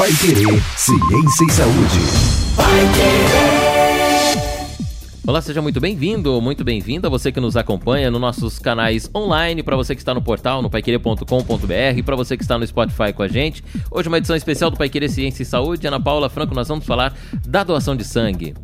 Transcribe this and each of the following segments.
Pai Querer, Ciência e Saúde. Pai Querer. Olá, seja muito bem-vindo, muito bem-vinda você que nos acompanha nos nossos canais online, para você que está no portal, no paiquerer.com.br, para você que está no Spotify com a gente. Hoje uma edição especial do Paiquerer Ciência e Saúde. Ana Paula Franco, nós vamos falar da doação de sangue.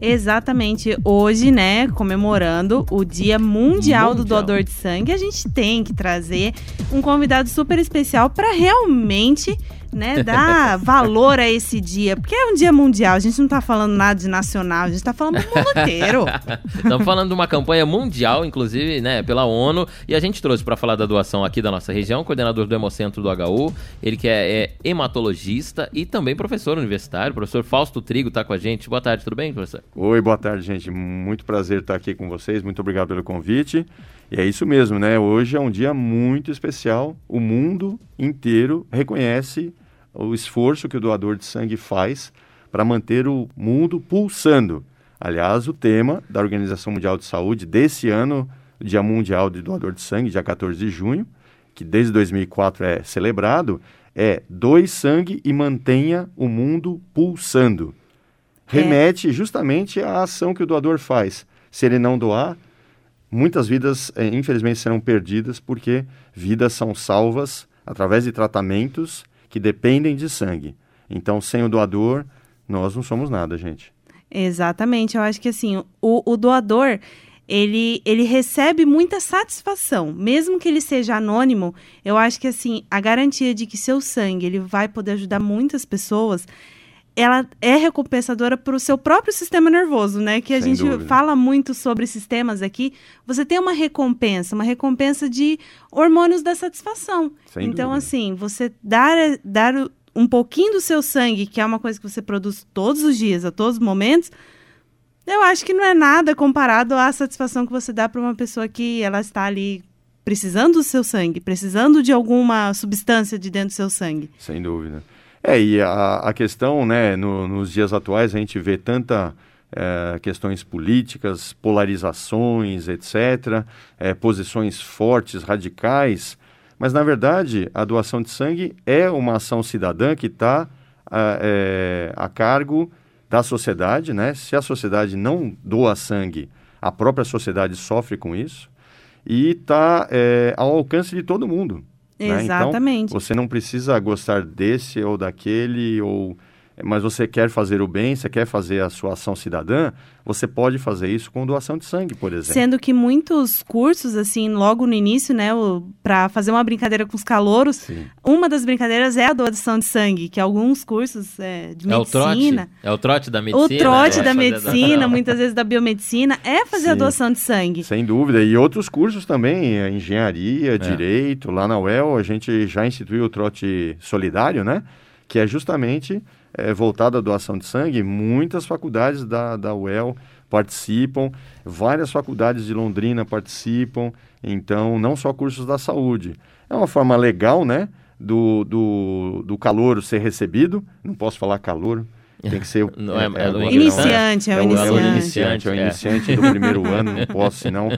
Exatamente. Hoje, né, comemorando o Dia Mundial, Mundial. do Doador de Sangue, a gente tem que trazer um convidado super especial para realmente né, dar valor a esse dia, porque é um dia mundial, a gente não está falando nada de nacional, a gente está falando do mundo inteiro. Estamos falando de uma campanha mundial, inclusive, né, pela ONU, e a gente trouxe para falar da doação aqui da nossa região, coordenador do Hemocentro do HU, ele que é, é hematologista e também professor universitário, professor Fausto Trigo está com a gente. Boa tarde, tudo bem, professor? Oi, boa tarde, gente. Muito prazer estar aqui com vocês, muito obrigado pelo convite. E é isso mesmo, né? Hoje é um dia muito especial. O mundo inteiro reconhece o esforço que o doador de sangue faz para manter o mundo pulsando. Aliás, o tema da Organização Mundial de Saúde desse ano, Dia Mundial de Doador de Sangue, dia 14 de junho, que desde 2004 é celebrado, é doe sangue e mantenha o mundo pulsando. É. Remete justamente à ação que o doador faz. Se ele não doar, muitas vidas, é, infelizmente, serão perdidas porque vidas são salvas através de tratamentos que dependem de sangue. Então, sem o doador, nós não somos nada, gente. Exatamente. Eu acho que assim, o, o doador ele, ele recebe muita satisfação, mesmo que ele seja anônimo. Eu acho que assim a garantia de que seu sangue ele vai poder ajudar muitas pessoas ela é recompensadora para o seu próprio sistema nervoso, né? Que a Sem gente dúvida. fala muito sobre sistemas aqui. Você tem uma recompensa, uma recompensa de hormônios da satisfação. Sem então, dúvida. assim, você dar, dar um pouquinho do seu sangue, que é uma coisa que você produz todos os dias, a todos os momentos, eu acho que não é nada comparado à satisfação que você dá para uma pessoa que ela está ali precisando do seu sangue, precisando de alguma substância de dentro do seu sangue. Sem dúvida. É, e a, a questão, né, no, nos dias atuais a gente vê tanta é, questões políticas, polarizações, etc., é, posições fortes, radicais, mas na verdade a doação de sangue é uma ação cidadã que está a, é, a cargo da sociedade, né? Se a sociedade não doa sangue, a própria sociedade sofre com isso e está é, ao alcance de todo mundo. Exatamente. Né? Então, você não precisa gostar desse ou daquele, ou mas você quer fazer o bem, você quer fazer a sua ação cidadã, você pode fazer isso com doação de sangue, por exemplo. Sendo que muitos cursos, assim, logo no início, né, para fazer uma brincadeira com os calouros, Sim. uma das brincadeiras é a doação de sangue, que alguns cursos é, de é medicina. O trote, é o trote da medicina. O trote da medicina, muitas vezes da biomedicina, é fazer Sim. a doação de sangue. Sem dúvida. E outros cursos também, é, engenharia, é. direito. Lá na UEL a gente já instituiu o trote solidário, né? Que é justamente é, voltado à doação de sangue, muitas faculdades da, da UEL participam, várias faculdades de Londrina participam, então não só cursos da saúde. É uma forma legal, né, do, do, do calor ser recebido, não posso falar calor, tem que ser não é, é, é, é iniciante, é o iniciante. É o iniciante, é o iniciante do primeiro ano, não posso, senão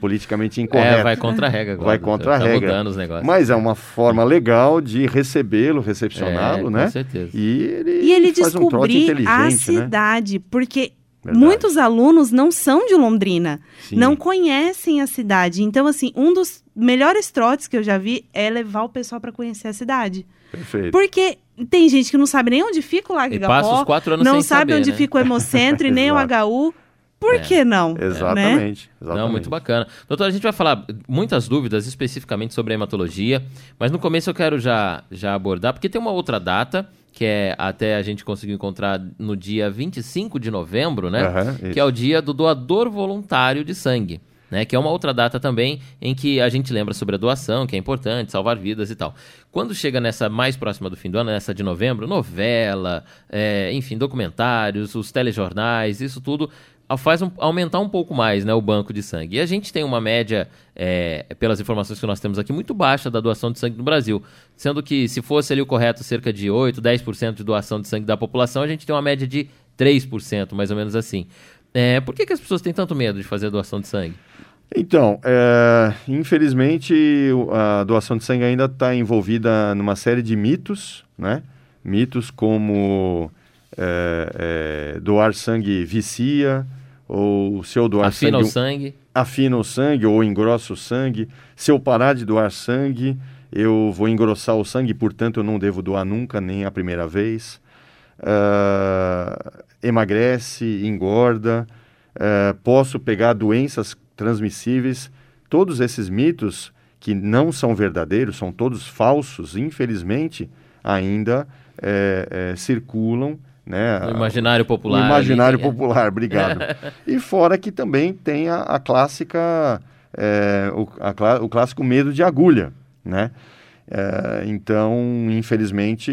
politicamente incorreto. É, vai contra a regra agora. Vai contra a tá regra. mudando os negócios. Mas é uma forma legal de recebê-lo, recepcioná-lo, é, né? Com certeza. E ele, e ele faz descobrir um a né? cidade, né? porque Verdade. Muitos alunos não são de Londrina, Sim. não conhecem a cidade. Então, assim, um dos melhores trotes que eu já vi é levar o pessoal para conhecer a cidade. Perfeito. Porque tem gente que não sabe nem onde fica o Lago Igapó, passa os quatro anos não sem sabe saber, onde né? fica o Hemocentro e nem o HU. Por é. que não? Exatamente, né? exatamente. Não, muito bacana. Doutor, a gente vai falar muitas dúvidas especificamente sobre a hematologia, mas no começo eu quero já, já abordar, porque tem uma outra data que é até a gente conseguiu encontrar no dia 25 de novembro, né? Uhum, que é o dia do doador voluntário de sangue né? Que é uma outra data também em que a gente lembra sobre a doação, que é importante, salvar vidas e tal. Quando chega nessa mais próxima do fim do ano, nessa de novembro, novela, é, enfim, documentários, os telejornais, isso tudo faz um, aumentar um pouco mais né, o banco de sangue. E a gente tem uma média, é, pelas informações que nós temos aqui, muito baixa da doação de sangue no Brasil. Sendo que, se fosse ali o correto, cerca de 8, 10% de doação de sangue da população, a gente tem uma média de 3%, mais ou menos assim. É, por que, que as pessoas têm tanto medo de fazer doação de sangue? Então, é, infelizmente a doação de sangue ainda está envolvida numa série de mitos, né? Mitos como é, é, doar sangue vicia, ou se eu doar Afina sangue, o sangue. afina o sangue ou engrossa o sangue. Se eu parar de doar sangue, eu vou engrossar o sangue, portanto eu não devo doar nunca, nem a primeira vez. Ah, emagrece, engorda, ah, posso pegar doenças transmissíveis. Todos esses mitos que não são verdadeiros, são todos falsos, infelizmente, ainda eh, eh, circulam. Né, No imaginário popular. no imaginário ali. popular, obrigado. e fora que também tem a, a clássica, é, o, a o clássico medo de agulha, né? É, então, infelizmente,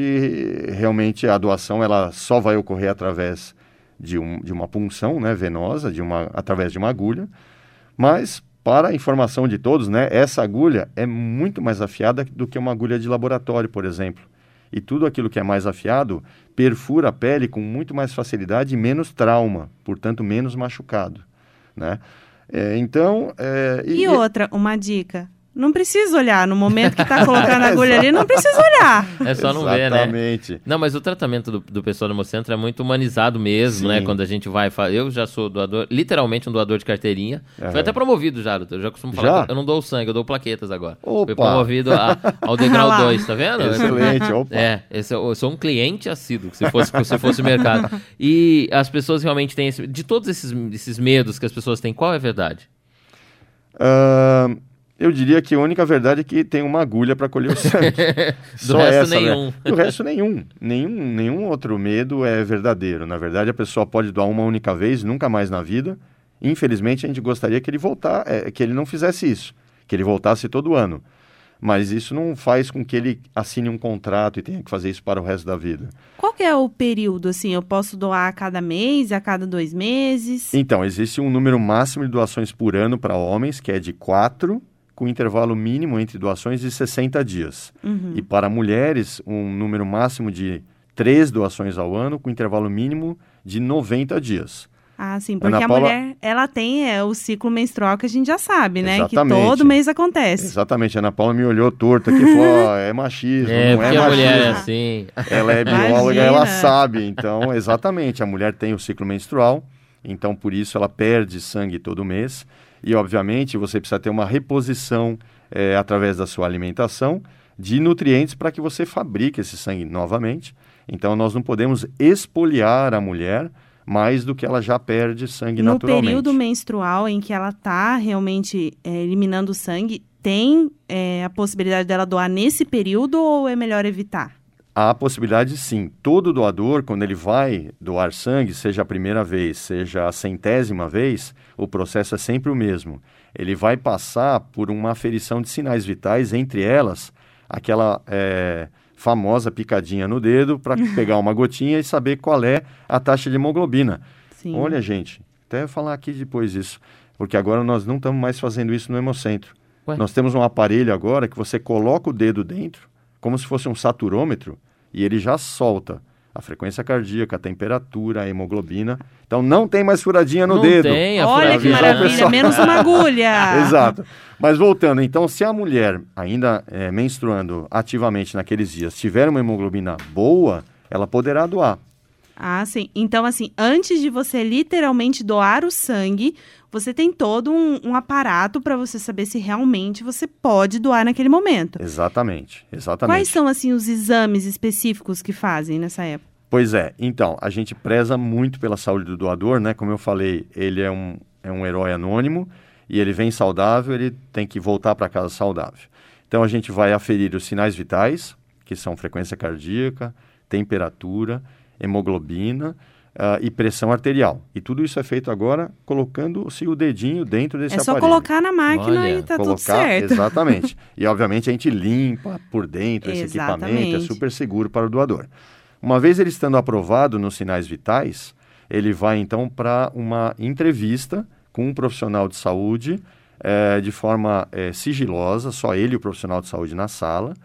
realmente a doação ela só vai ocorrer através de, um, de uma punção né, venosa, de uma, através de uma agulha. Mas, para a informação de todos, né, essa agulha é muito mais afiada do que uma agulha de laboratório, por exemplo. E tudo aquilo que é mais afiado perfura a pele com muito mais facilidade e menos trauma, portanto, menos machucado. Né? É, então. é, E outra, uma dica. Não precisa olhar. No momento que tá colocando a agulha ali, não precisa olhar. É só não ver, né? Exatamente. Não, mas o tratamento do, do pessoal do Hemocentro é muito humanizado mesmo, Sim. né? Quando a gente vai... Eu já sou doador, literalmente um doador de carteirinha. Aham. Fui até promovido já, doutor. Eu já costumo falar Já? eu não dou sangue, eu dou plaquetas agora. Opa! Fui promovido a- ao degrau Lá. 2, tá vendo? Excelente. Opa. É, esse eu, sou um cliente assíduo, se fosse, se fosse mercado. E as pessoas realmente têm esse... De todos esses, esses medos que as pessoas têm, qual é a verdade? Ah, eu diria que a única verdade é que tem uma agulha para colher o sangue. Do resto, nenhum. Né? Do resto, nenhum. nenhum. Nenhum outro medo é verdadeiro. Na verdade, a pessoa pode doar uma única vez, nunca mais na vida. Infelizmente, a gente gostaria que ele voltar, é, que ele não fizesse isso, que ele voltasse todo ano. Mas isso não faz com que ele assine um contrato e tenha que fazer isso para o resto da vida. Qual que é o período, assim? Eu posso doar a cada mês, a cada dois meses? Então, existe um número máximo de doações por ano para homens, que é de 4, com intervalo mínimo entre doações de 60 dias. Uhum. E para mulheres, um número máximo de 3 doações ao ano, com intervalo mínimo de 90 dias. Ah, sim, porque Ana a Paula- mulher, ela tem é, o ciclo menstrual que a gente já sabe, né? Exatamente. Que todo mês acontece. Exatamente, a Ana Paula me olhou torta aqui e falou: "Ó, é machismo, É, não é porque a machismo. mulher é assim. Ela é bióloga, ela Imagina. sabe. Então, exatamente, a mulher tem o ciclo menstrual, então por isso ela perde sangue todo mês. E, obviamente, você precisa ter uma reposição eh, através da sua alimentação de nutrientes para que você fabrique esse sangue novamente. Então, nós não podemos expoliar a mulher mais do que ela já perde sangue No naturalmente. período menstrual em que ela tá realmente é, eliminando o sangue, tem é, a possibilidade dela doar nesse período ou é melhor evitar? Há a possibilidade sim. Todo doador, quando ele vai doar sangue, seja a primeira vez, seja a centésima vez, o processo é sempre o mesmo. Ele vai passar por uma aferição de sinais vitais, entre elas, aquela eh, famosa picadinha no dedo para pegar uma gotinha e saber qual é a taxa de hemoglobina. Sim. Olha, gente, até falar aqui depois isso, porque agora nós não estamos mais fazendo isso no Hemocentro. Ué? Nós temos um aparelho agora que você coloca o dedo dentro, como se fosse um saturômetro, e ele já solta a frequência cardíaca, a temperatura, a hemoglobina. Então não tem mais furadinha no não dedo. tem a Olha que maravilha, menos uma agulha. Exato. Mas voltando, então, se a mulher ainda eh, menstruando ativamente naqueles dias tiver uma hemoglobina boa, ela poderá doar. Ah, sim. Então, assim, antes de você literalmente doar o sangue, você tem todo um, um aparato para você saber se realmente você pode doar naquele momento. Exatamente, exatamente. Quais são, assim, os exames específicos que fazem nessa época? Pois é, então, a gente preza muito pela saúde do doador, né? Como eu falei, ele é um, é um herói anônimo e ele vem saudável, ele tem que voltar para casa saudável. Então a gente vai aferir os sinais vitais, que são frequência cardíaca, temperatura, hemoglobina ah, e pressão arterial. E tudo isso é feito agora colocando-se o dedinho dentro desse é só aparelho. colocar na máquina Olha, e tá tudo certo. Exatamente. E obviamente a gente limpa por dentro esse equipamento, é super seguro para o doador. Uma vez ele estando aprovado nos sinais vitais, ele vai então para uma entrevista com um profissional de saúde eh, de forma eh, sigilosa, só ele e o profissional de saúde na sala.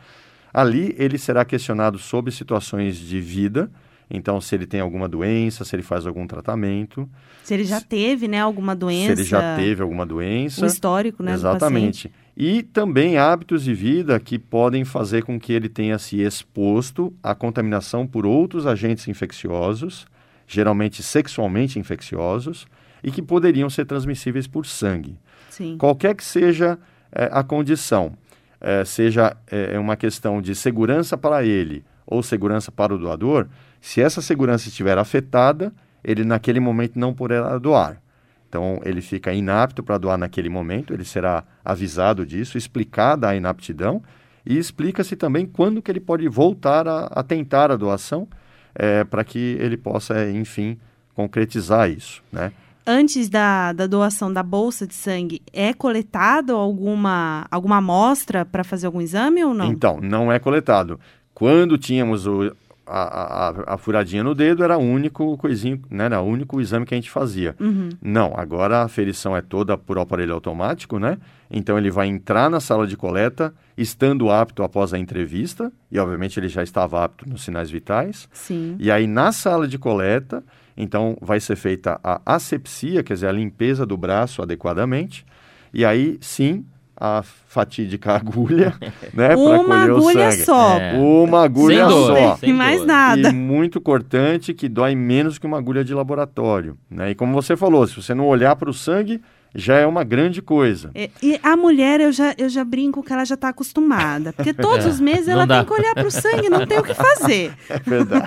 Ali ele será questionado sobre situações de vida, então se ele tem alguma doença, se ele faz algum tratamento, Se ele já teve, né, alguma doença. se ele já teve alguma doença. O histórico, né. Exatamente. e também hábitos de vida que podem fazer com que ele tenha se exposto à contaminação por outros agentes infecciosos, geralmente sexualmente infecciosos, e que poderiam ser transmissíveis por sangue. Sim. Qualquer que seja eh, a condição, eh, seja eh, uma questão de segurança para ele ou segurança para o doador, se essa segurança estiver afetada, ele naquele momento não poderá doar. Então, ele fica inapto para doar naquele momento, ele será avisado disso, explicada a inaptidão e explica-se também quando que ele pode voltar a, a tentar a doação é, para que ele possa, enfim, concretizar isso, né? Antes da, da doação da bolsa de sangue, é coletado alguma, alguma amostra para fazer algum exame ou não? Então, não é coletado. Quando tínhamos o, a, a, a, furadinha no dedo era o único coisinho, né? Era o único exame que a gente fazia. Uhum. Não, agora a aferição é toda por aparelho automático, né? Então ele vai entrar na sala de coleta, estando apto após a entrevista, e obviamente ele já estava apto nos sinais vitais. Sim. E aí na sala de coleta, então vai ser feita a asepsia, quer dizer, a limpeza do braço adequadamente. E aí sim, a fatídica agulha, né, Uma agulha só. É. Uma agulha Sem dor, só. sem E mais dor. nada. E muito cortante que dói menos que uma agulha de laboratório, né? E como você falou, se você não olhar para o sangue, já é uma grande coisa. É, E a mulher, eu já, eu já brinco que ela já está acostumada. Porque todos É, os meses ela dá. tem que olhar para o sangue, não tem o que fazer. É verdade.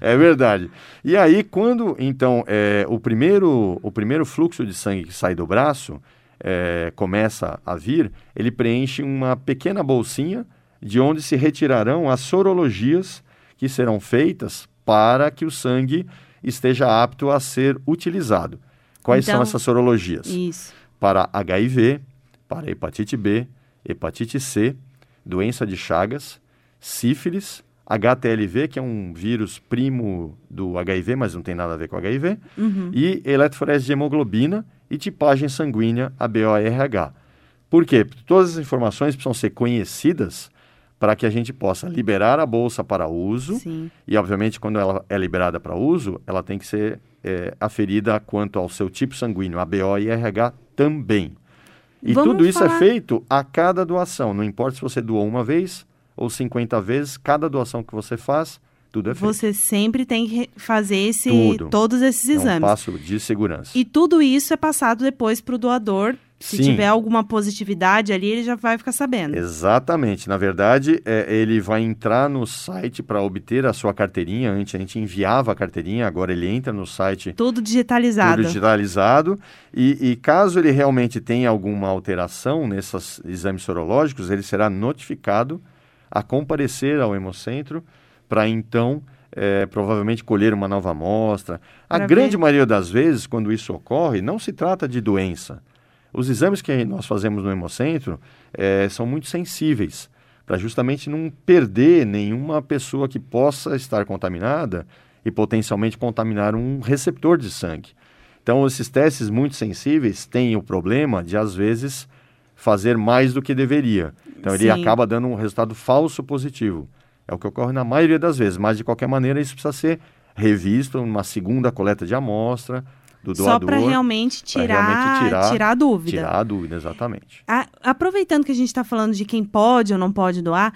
é verdade. E aí, quando, então, é, o, primeiro, o primeiro fluxo de sangue que sai do braço é, começa a vir, ele preenche uma pequena bolsinha de onde se retirarão as sorologias que serão feitas para que o sangue esteja apto a ser utilizado. Quais são Então, essas sorologias? Isso. para HIV, para hepatite B, hepatite C, doença de Chagas, sífilis, HTLV, que é um vírus primo do HIV, mas não tem nada a ver com HIV, Uhum. e eletroforese de hemoglobina e tipagem sanguínea ABORH. Por quê? Porque Todas as informações precisam ser conhecidas para que a gente possa liberar a bolsa para uso Sim. e, obviamente, quando ela é liberada para uso, ela tem que ser é, aferida quanto ao seu tipo sanguíneo, ABO e RH também. E Vamos tudo isso é falar- feito a cada doação. Não importa se você doou uma vez ou 50 vezes, cada doação que você faz, tudo é feito. Você sempre tem que fazer esse, Tudo. todos esses É um exames. passo de segurança. E tudo isso é passado depois para o doador. Se Sim. tiver alguma positividade ali, ele já vai ficar sabendo. Exatamente. Na verdade, é, ele vai entrar no site para obter a sua carteirinha. Antes a gente enviava a carteirinha, agora ele entra no site Tudo digitalizado. tudo digitalizado. E, e caso ele realmente tenha alguma alteração nesses exames sorológicos, ele será notificado a comparecer ao hemocentro para então eh, provavelmente colher uma nova amostra. A Pra grande ver. maioria das vezes, quando isso ocorre, não se trata de doença. Os exames que nós fazemos no hemocentro eh, são muito sensíveis para justamente não perder nenhuma pessoa que possa estar contaminada e potencialmente contaminar um receptor de sangue. Então, esses testes muito sensíveis têm o problema de, às vezes, fazer mais do que deveria. Então, ele Sim. acaba dando um resultado falso positivo. É o que ocorre na maioria das vezes, mas, de qualquer maneira, isso precisa ser revisto numa segunda coleta de amostra do Só doador. para realmente realmente tirar- tirar a dúvida. Tirar a dúvida, exatamente. A- aproveitando que a gente está falando de quem pode ou não pode doar,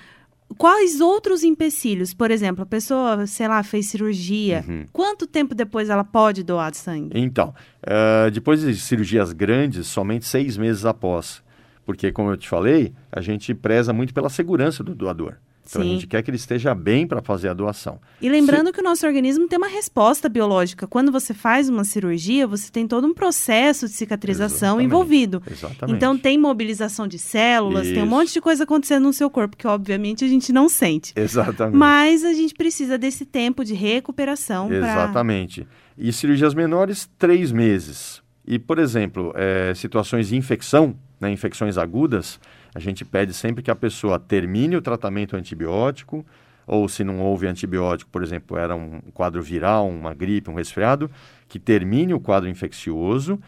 quais outros empecilhos? Por exemplo, a pessoa, sei lá, fez cirurgia. Uhum. Quanto tempo depois ela pode doar sangue? Então, eh, depois de cirurgias grandes, somente seis meses após. Porque, como eu te falei, a gente preza muito pela segurança do doador. Então, a Sim. gente quer que ele esteja bem para fazer a doação. E lembrando que o nosso organismo tem uma resposta biológica. Quando você faz uma cirurgia, você tem todo um processo de cicatrização Exatamente. envolvido. Exatamente. Então tem mobilização de células, tem um Isso. monte de coisa acontecendo no seu corpo que obviamente a gente não sente. Exatamente. Mas a gente precisa desse tempo de recuperação Exatamente. E cirurgias menores, três meses. E, por exemplo, eh, situações de infecção, né, infecções agudas, a gente pede sempre que a pessoa termine o tratamento antibiótico, ou se não houve antibiótico, por exemplo, era um quadro viral, uma gripe, um resfriado, que termine o quadro infeccioso,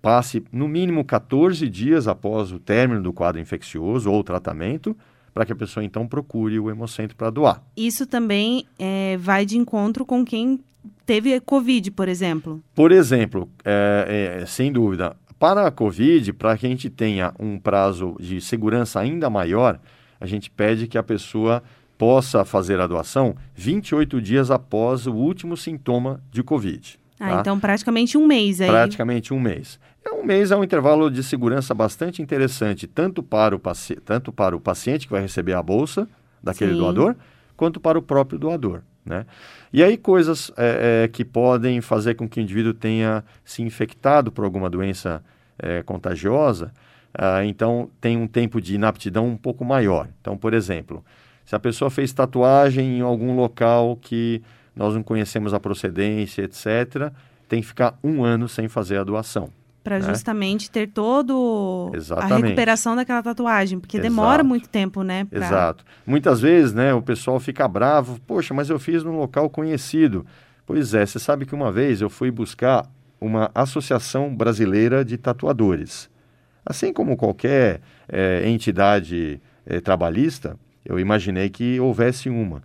passe no mínimo 14 dias após o término do quadro infeccioso ou tratamento, para que a pessoa então procure o hemocentro para doar. Isso também é, vai de encontro com quem teve Covid, por exemplo. Por exemplo, é, é, sem dúvida, para a Covid, para que a gente tenha um prazo de segurança ainda maior, a gente pede que a pessoa possa fazer a doação 28 dias após o último sintoma de Covid. Ah, tá? então praticamente um mês aí. Praticamente um mês. É, Um mês é um intervalo de segurança bastante interessante, tanto para o, paci tanto para o paciente que vai receber a bolsa daquele Sim. doador, quanto para o próprio doador. Né? E aí coisas é, é, que podem fazer com que o indivíduo tenha se infectado por alguma doença é, contagiosa, ah, então tem um tempo de inaptidão um pouco maior. Então, por exemplo, se a pessoa fez tatuagem em algum local que nós não conhecemos a procedência, etc., tem que ficar um ano sem fazer a doação. Para né? justamente ter todo a Exatamente. recuperação daquela tatuagem, porque Exato. demora muito tempo, né? pra- Exato. Muitas vezes, né, o pessoal fica bravo, poxa, mas eu fiz num local conhecido. Pois é, você sabe que uma vez eu fui buscar uma associação brasileira de tatuadores. Assim como qualquer eh, entidade eh, trabalhista, eu imaginei que houvesse uma.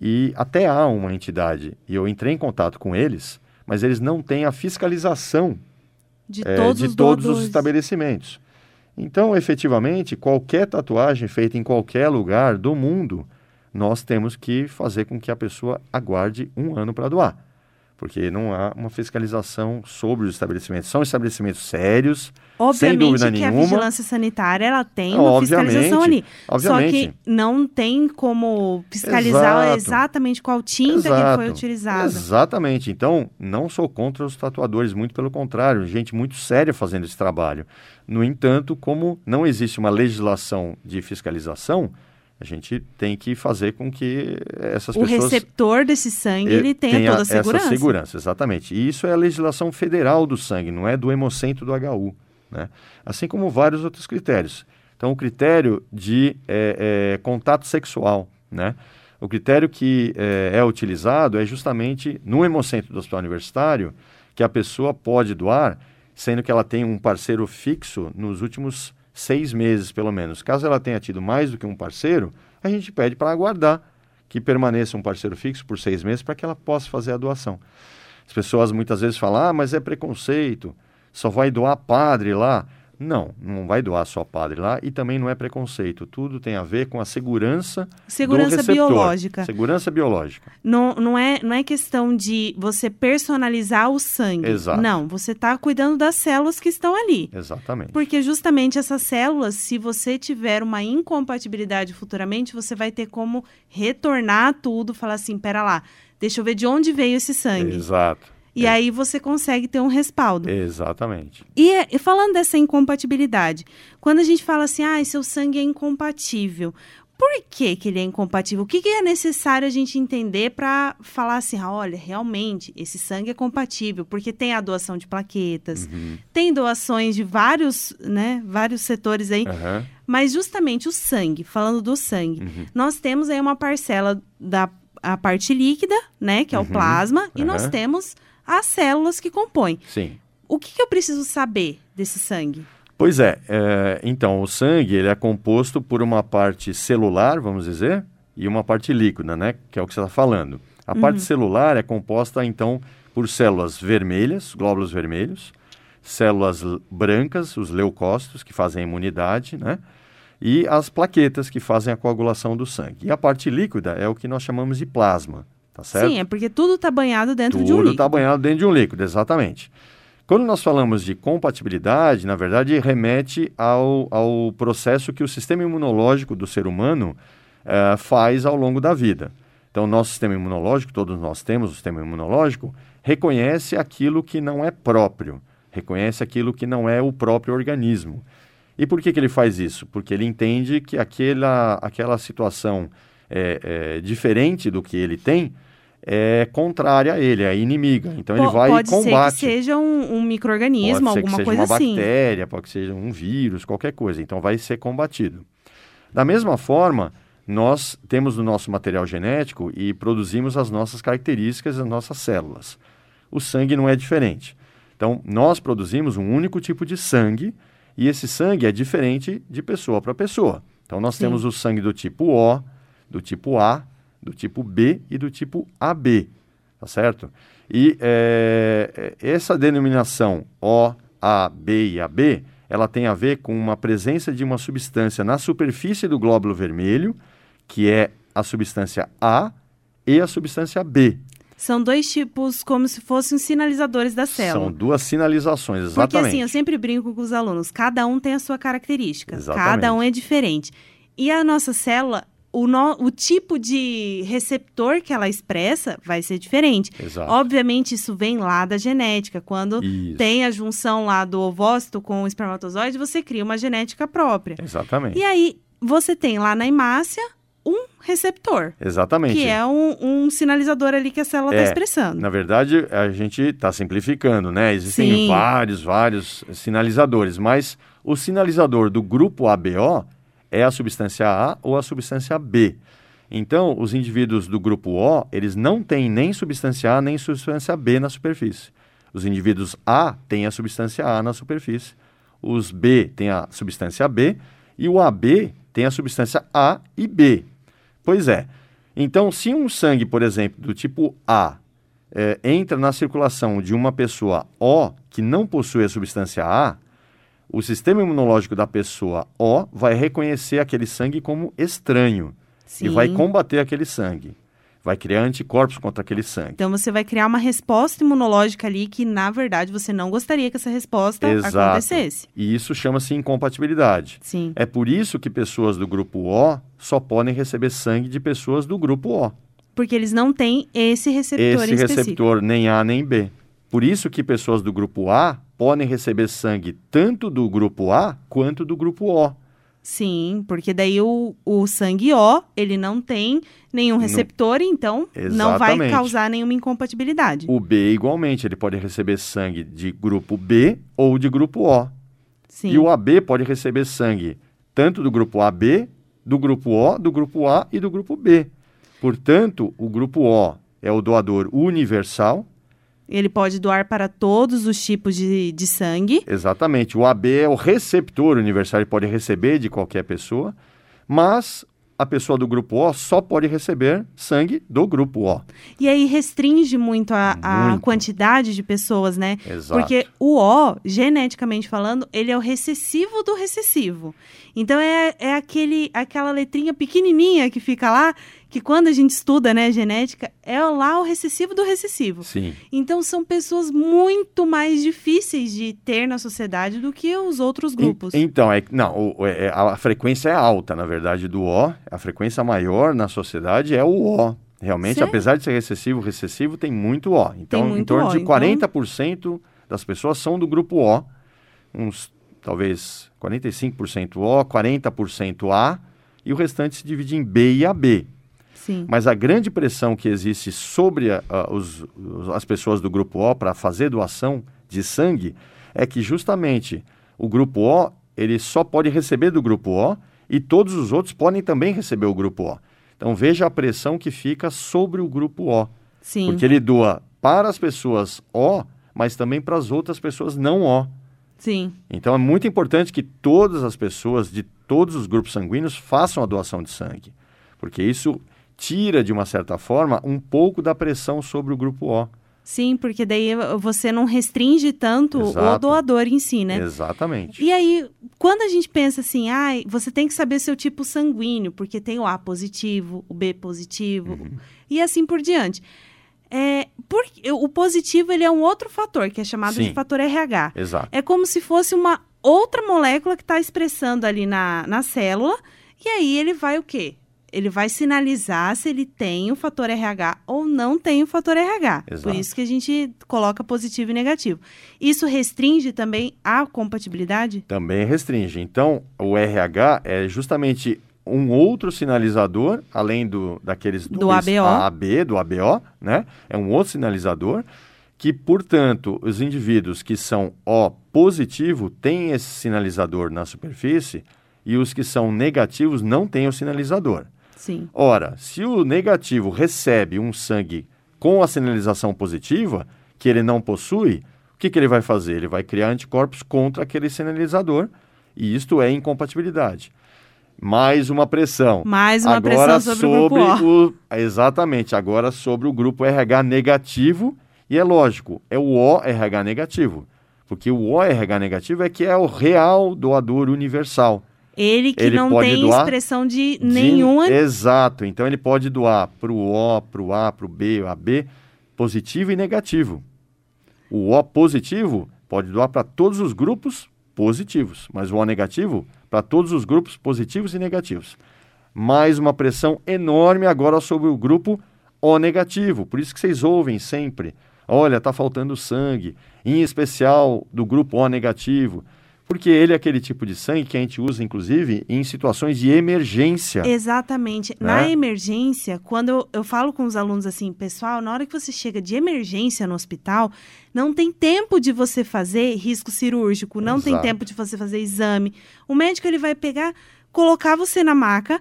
E até há uma entidade, e eu entrei em contato com eles, mas eles não têm a fiscalização De é, todos de os todos os estabelecimentos. Então, efetivamente, qualquer tatuagem feita em qualquer lugar do mundo, nós temos que fazer com que a pessoa aguarde um ano para doar. Porque não há uma fiscalização sobre os estabelecimentos. São estabelecimentos sérios, sem dúvida Obviamente que a nenhuma. vigilância sanitária ela tem uma obviamente, fiscalização ali. Só obviamente. que não tem como fiscalizar Exato. exatamente qual tinta que Exato. foi utilizada. Exatamente. Então, não sou contra os tatuadores, muito pelo contrário, gente muito séria fazendo esse trabalho. No entanto, como não existe uma legislação de fiscalização, a gente tem que fazer com que essas O pessoas receptor desse sangue eh, ele tenha, toda a segurança. essa segurança, exatamente. E isso é a legislação federal do sangue, não é do hemocentro do HU, né? Assim como vários outros critérios. Então, o critério de eh, eh, contato sexual, né? O critério que eh, é utilizado é justamente no hemocentro do hospital universitário que a pessoa pode doar, sendo que ela tem um parceiro fixo nos últimos seis meses, pelo menos. Caso ela tenha tido mais do que um parceiro, a gente pede para aguardar que permaneça um parceiro fixo por seis meses para que ela possa fazer a doação. As pessoas muitas vezes falam, ah, mas é preconceito, só vai doar padre lá. Não, não vai doar só padre lá e também não é preconceito. Tudo tem a ver com a segurança Segurança do receptor. biológica. Segurança biológica. Não, não, é, não é questão de você personalizar o sangue. Exato. Não, você está cuidando das células que estão ali. Exatamente. Porque justamente essas células, se você tiver uma incompatibilidade futuramente, você vai ter como retornar tudo, falar assim, pera lá, deixa eu ver de onde veio esse sangue. Exato. E aí você consegue ter um respaldo. Exatamente. E, é- e falando dessa incompatibilidade, quando a gente fala assim, ah, seu sangue é incompatível, por que, que ele é incompatível? O que, que é necessário a gente entender para falar assim, ah, olha, realmente, esse sangue é compatível, porque tem a doação de plaquetas, Uhum. tem doações de vários, né, vários setores aí, Aham. mas justamente o sangue, falando do sangue, Uhum. nós temos aí uma parcela da a parte líquida, né, que é o Uhum. plasma, e nós temos as células que compõem. Sim. O que, que eu preciso saber desse sangue? Pois é, é, então o sangue ele é composto por uma parte celular, vamos dizer, e uma parte líquida, né? Que é o que você está falando. A parte celular é composta então por células vermelhas, glóbulos vermelhos, células brancas, os leucócitos que fazem a imunidade, né? E as plaquetas que fazem a coagulação do sangue. E a parte líquida é o que nós chamamos de plasma, tá certo? Sim, é porque tudo está banhado dentro de um Tudo líquido. está banhado dentro de um líquido, exatamente. Quando nós falamos de compatibilidade, na verdade, remete ao, ao processo que o sistema imunológico do ser humano eh, faz ao longo da vida. Então, nosso sistema imunológico, todos nós temos o sistema imunológico, reconhece aquilo que não é próprio, reconhece aquilo que não é o próprio organismo. E por que, que ele faz isso? Porque ele entende que aquela, aquela situação é, é, diferente do que ele tem é contrária a ele, é inimiga. Então ele Po- vai pode e combate. ser que seja um, um microorganismo, Pode ser alguma que seja coisa uma assim. bactéria, pode que seja um vírus, qualquer coisa. Então vai ser combatido. Da mesma forma, nós temos o nosso material genético e produzimos as nossas características, as nossas células. O sangue não é diferente. Então, nós produzimos um único tipo de sangue e esse sangue é diferente de pessoa para pessoa. Então, nós Sim. temos o sangue do tipo O, do tipo A, do tipo B e do tipo AB, tá certo? E eh, essa denominação O, A, B e AB, ela tem a ver com uma presença de uma substância na superfície do glóbulo vermelho, que é a substância A e a substância B. São dois tipos, como se fossem sinalizadores da célula. São duas sinalizações, Porque exatamente. assim, eu sempre brinco com os alunos, cada um tem a sua característica, Exatamente. cada um é diferente. E a nossa célula, o, no- o tipo de receptor que ela expressa vai ser diferente. Exato. Obviamente, isso vem lá da genética. Quando Isso. tem a junção lá do ovócito com o espermatozoide, você cria uma genética própria. Exatamente. E aí, você tem lá na hemácia um receptor, Exatamente. que é um, um sinalizador ali que a célula está É, expressando. Na verdade, a gente está simplificando, né? Existem Sim. vários, vários sinalizadores, mas o sinalizador do grupo ABO é a substância A ou a substância B. Então, os indivíduos do grupo O, eles não têm nem substância A nem substância B na superfície. Os indivíduos A têm a substância A na superfície, os B têm a substância B e o AB tem a substância A e B. Pois é. Então, se um sangue, por exemplo, do tipo A eh, entra na circulação de uma pessoa O que não possui a substância A, o sistema imunológico da pessoa O vai reconhecer aquele sangue como estranho e vai Sim. combater aquele sangue. Vai criar anticorpos contra aquele sangue. Então você vai criar uma resposta imunológica ali que, na verdade, você não gostaria que essa resposta Exato. acontecesse. E isso chama-se incompatibilidade. Sim. É por isso que pessoas do grupo O só podem receber sangue de pessoas do grupo O. Porque eles não têm esse receptor esse receptor nem A nem B. Por isso que pessoas do grupo A podem receber sangue tanto do grupo A quanto do grupo O. Sim, porque daí o, o sangue O, ele não tem nenhum receptor, então não vai Exatamente. causar nenhuma incompatibilidade. O B igualmente, ele pode receber sangue de grupo B ou de grupo O. Sim. E o AB pode receber sangue tanto do grupo AB, do grupo O, do grupo A e do grupo B. Portanto, o grupo O é o doador universal. Ele pode doar para todos os tipos de, de sangue. Exatamente. O AB é o receptor universal, ele pode receber de qualquer pessoa, mas a pessoa do grupo O só pode receber sangue do grupo O. E aí restringe muito a, a Muito. quantidade de pessoas, né? Exato. Porque o O, geneticamente falando, ele é o recessivo do recessivo. Então é, é aquele, aquela letrinha pequenininha que fica lá, que quando a gente estuda, né, genética, é lá o recessivo do recessivo. Sim. Então são pessoas muito mais difíceis de ter na sociedade do que os outros grupos. En- Então, é, não, o- é- a frequência é alta, na verdade, do O. A frequência maior na sociedade é o O. Realmente, Sério? apesar de ser recessivo, recessivo tem muito O. Então, em muito torno O, de então- 40% das pessoas são do grupo O. Uns, talvez, 45% O, 40% A. E o restante se divide em B e AB. Sim. Mas a grande pressão que existe sobre a- a- os- as pessoas do grupo O para fazer doação de sangue é que justamente o grupo O ele só pode receber do grupo O e todos os outros podem também receber o grupo O. Então veja a pressão que fica sobre o grupo O, Sim. porque ele doa para as pessoas O, mas também para as outras pessoas não O. Sim. Então é muito importante que todas as pessoas de todos os grupos sanguíneos façam a doação de sangue, porque isso tira de uma certa forma um pouco da pressão sobre o grupo O. Sim, porque daí você não restringe tanto o Exato. doador em si, né? Exatamente. E aí, quando a gente pensa assim, ai, você tem que saber seu tipo sanguíneo, porque tem o A positivo, o B positivo, Uhum. e assim por diante. É, por- o positivo ele é um outro fator, que é chamado de Sim. fator RH. Exato. É como se fosse uma outra molécula que está expressando ali na, na célula, e aí ele vai o quê? Ele vai sinalizar se ele tem o fator RH ou não tem o fator RH. Por Exato. isso que a gente coloca positivo e negativo. Isso restringe também a compatibilidade? Também restringe. Então, o RH é justamente um outro sinalizador, além do, daqueles Do dois ABO. AB, do ABO, né? É um outro sinalizador que, portanto, os indivíduos que são O positivo têm esse sinalizador na superfície e os que são negativos não têm o sinalizador. Sim. Ora, se o negativo recebe um sangue com a sinalização positiva, que ele não possui, o que, que ele vai fazer? Ele vai criar anticorpos contra aquele sinalizador, e isto é incompatibilidade. Mais uma pressão. Mais uma agora pressão sobre o grupo o- Exatamente, agora sobre o grupo RH negativo, e é lógico, é o O RH negativo. Porque o ORH negativo é que é o real doador universal. Ele que Ele não tem doar expressão de De- nenhuma. Exato. Então ele pode doar para o O, para o A, para o B, AB, positivo e negativo. O O positivo pode doar para todos os grupos positivos, mas o O negativo para todos os grupos positivos e negativos. Mais uma pressão enorme agora sobre o grupo O negativo. Por isso que vocês ouvem sempre. Olha, está faltando sangue, em especial do grupo O negativo. Porque ele é aquele tipo de sangue que a gente usa, inclusive, em situações de emergência. Exatamente. Né? Na emergência, quando eu, eu falo com os alunos assim, pessoal, na hora que você chega de emergência no hospital, não tem tempo de você fazer risco cirúrgico, não tem Exato. tempo de você fazer exame. O médico ele vai pegar, colocar você na maca,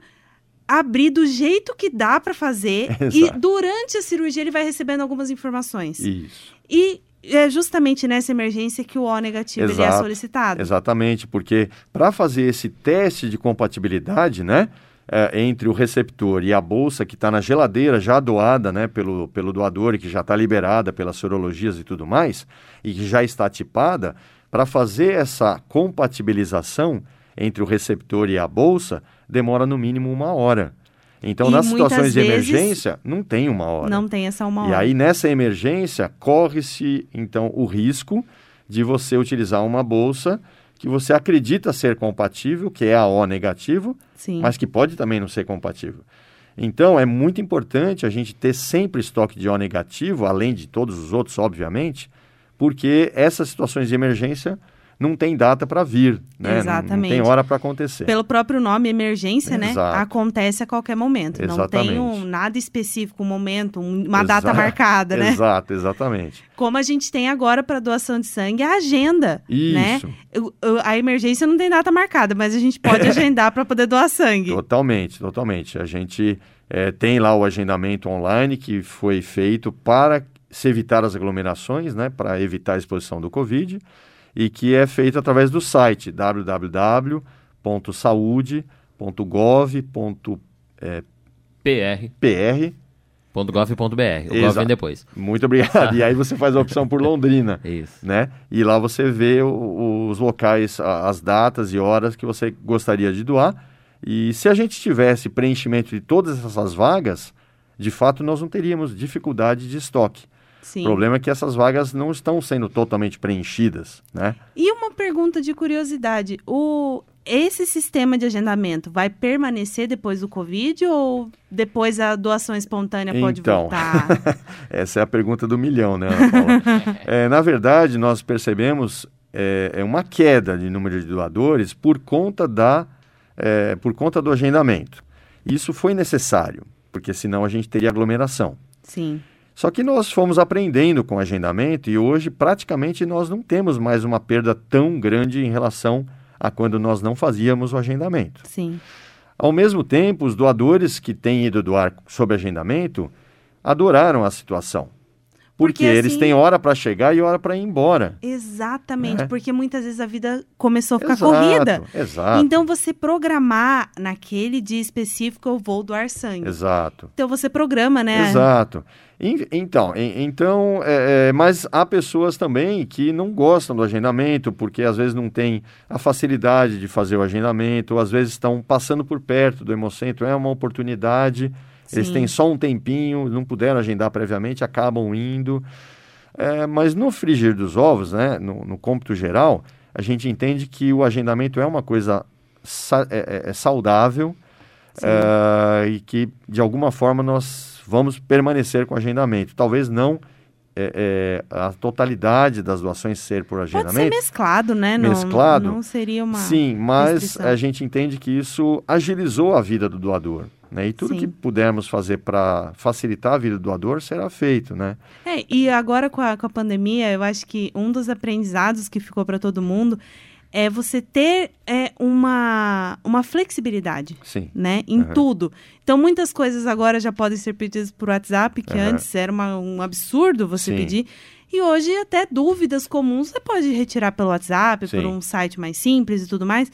abrir do jeito que dá para fazer e Exato. durante a cirurgia ele vai recebendo algumas informações. Isso. E é justamente nessa emergência que o O negativo é solicitado. Exatamente, porque para fazer esse teste de compatibilidade, né, é, entre o receptor e a bolsa que está na geladeira já doada, né, pelo, pelo doador e que já está liberada pelas sorologias e tudo mais, e que já está tipada, para fazer essa compatibilização entre o receptor e a bolsa, demora no mínimo uma hora. Então, E nas situações de emergência, não tem uma hora. Não tem essa uma E hora. aí, nessa emergência, corre-se, então, o risco de você utilizar uma bolsa que você acredita ser compatível, que é a O negativo, Sim. mas que pode também não ser compatível. Então, é muito importante a gente ter sempre estoque de O negativo, além de todos os outros, obviamente, porque essas situações de emergência não tem data para vir, né? Não- Não, Exatamente. tem hora para acontecer. Pelo próprio nome, emergência, né? Exato. Acontece a qualquer momento. Não tem Exatamente. um, nada específico, um momento, um- uma Exa- data marcada, né? Exato, exatamente. Como a gente tem agora para doação de sangue, a agenda, né? Isso. Eu- A emergência não tem data marcada, mas a gente pode agendar para poder doar sangue. Totalmente, totalmente. A gente eh, tem lá o agendamento online que foi feito para se evitar as aglomerações, né, para evitar a exposição do Covid, e que é feito através do site www.saude.gov.br. pr.gov.br. O Gov Exato. vem depois. Muito obrigado. E aí você faz a opção por Londrina. Isso. né? E lá você vê o- os locais, as datas e horas que você gostaria de doar. E se a gente tivesse preenchimento de todas essas vagas, de fato nós não teríamos dificuldade de estoque. Sim. O problema é que essas vagas não estão sendo totalmente preenchidas, né? E uma pergunta de curiosidade: o esse sistema de agendamento vai permanecer depois do Covid ou depois a doação espontânea pode Então. voltar? Essa é a pergunta do milhão, né, Ana Paula? É, na verdade, nós percebemos é, é uma queda de número de doadores por conta, da, é, por conta do agendamento. Isso foi necessário, porque senão a gente teria aglomeração. Sim. Só que nós fomos aprendendo com o agendamento e hoje praticamente nós não temos mais uma perda tão grande em relação a quando nós não fazíamos o agendamento. Sim. Ao mesmo tempo, os doadores que têm ido doar sob agendamento adoraram a situação. Porque, Porque, eles assim- têm hora para chegar e hora para ir embora. Exatamente, É. porque muitas vezes a vida começou a ficar Exato, corrida. Exato. Então você programar naquele dia específico eu vou doar sangue. Exato. Então você programa, né? Exato. En- Então, en- então é, é, mas há pessoas também que não gostam do agendamento, porque às vezes não tem a facilidade de fazer o agendamento, ou às vezes estão passando por perto do Hemocentro, é uma oportunidade, eles têm só um tempinho, não puderam agendar previamente, acabam indo. É, mas no frigir dos ovos, né, no, no cômputo geral, a gente entende que o agendamento é uma coisa sa- é- é- é saudável, eh, e que de alguma forma nós vamos permanecer com o agendamento. Talvez não é, é, a totalidade das doações ser por Pode ser agendamento. mesclado, né? Não- Mesclado? Não, seria uma. Sim, mas restrição. a gente entende que isso agilizou a vida do doador. Né? E tudo Sim. que pudermos fazer para facilitar a vida do doador será feito. Né? É, e agora com a, com a pandemia, eu acho que um dos aprendizados que ficou para todo mundo é você ter é, uma, uma flexibilidade. Sim. Né, em Aham. tudo. Então, muitas coisas agora já podem ser pedidas por WhatsApp, que Aham. antes era uma- um absurdo você Sim. pedir. E hoje, até dúvidas comuns você pode retirar pelo WhatsApp, por Sim. um site mais simples e tudo mais.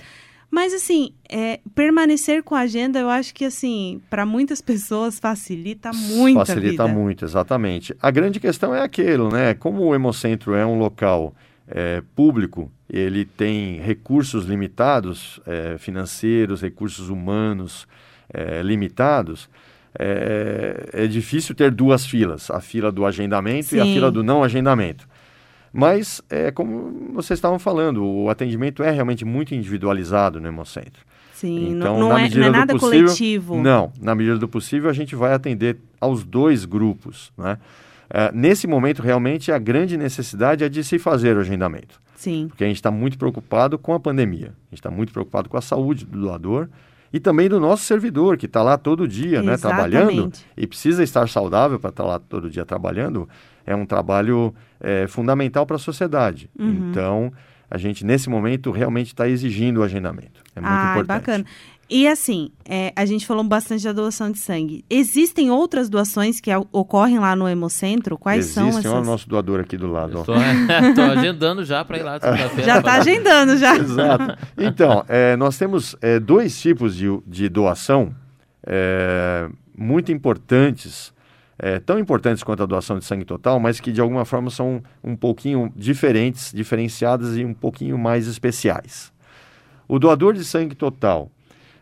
Mas, assim, é, permanecer com a agenda, eu acho que, assim, para muitas pessoas facilita muito Facilita a vida. muito, exatamente. A grande questão é aquilo, né? Como o Hemocentro é um local é, público ele tem recursos limitados, é, financeiros, recursos humanos é, limitados, é, é, difícil ter duas filas, a fila do agendamento Sim. e a fila do não agendamento. Mas, é como vocês estavam falando, o atendimento é realmente muito individualizado no Hemocentro. Sim, Então, não, na não é, medida não é do nada possível, coletivo. Não, na medida do possível a gente vai atender aos dois grupos, né? É, nesse momento, realmente, a grande necessidade é de se fazer o agendamento, Sim, porque a gente está muito preocupado com a pandemia, a gente está muito preocupado com a saúde do doador e também do nosso servidor, que está lá todo dia, né, trabalhando Exatamente. e precisa estar saudável para estar lá todo dia trabalhando, é um trabalho é, fundamental para a sociedade. Uhum. Então, a gente, nesse momento, realmente está exigindo o agendamento. É muito ah, importante. bacana. E assim, é, a gente falou bastante da doação de sangue. Existem outras doações que ocorrem lá no Hemocentro? Quais Existe, são olha o essas? nosso doador aqui do lado. Tô, tô agendando já para ir lá. Já tá fazer- agendando, já. Exato. Então, é, nós temos é, dois tipos de, de doação é, muito importantes, é, tão importantes quanto a doação de sangue total, mas que de alguma forma são um pouquinho diferentes, diferenciadas e um pouquinho mais especiais. O doador de sangue total,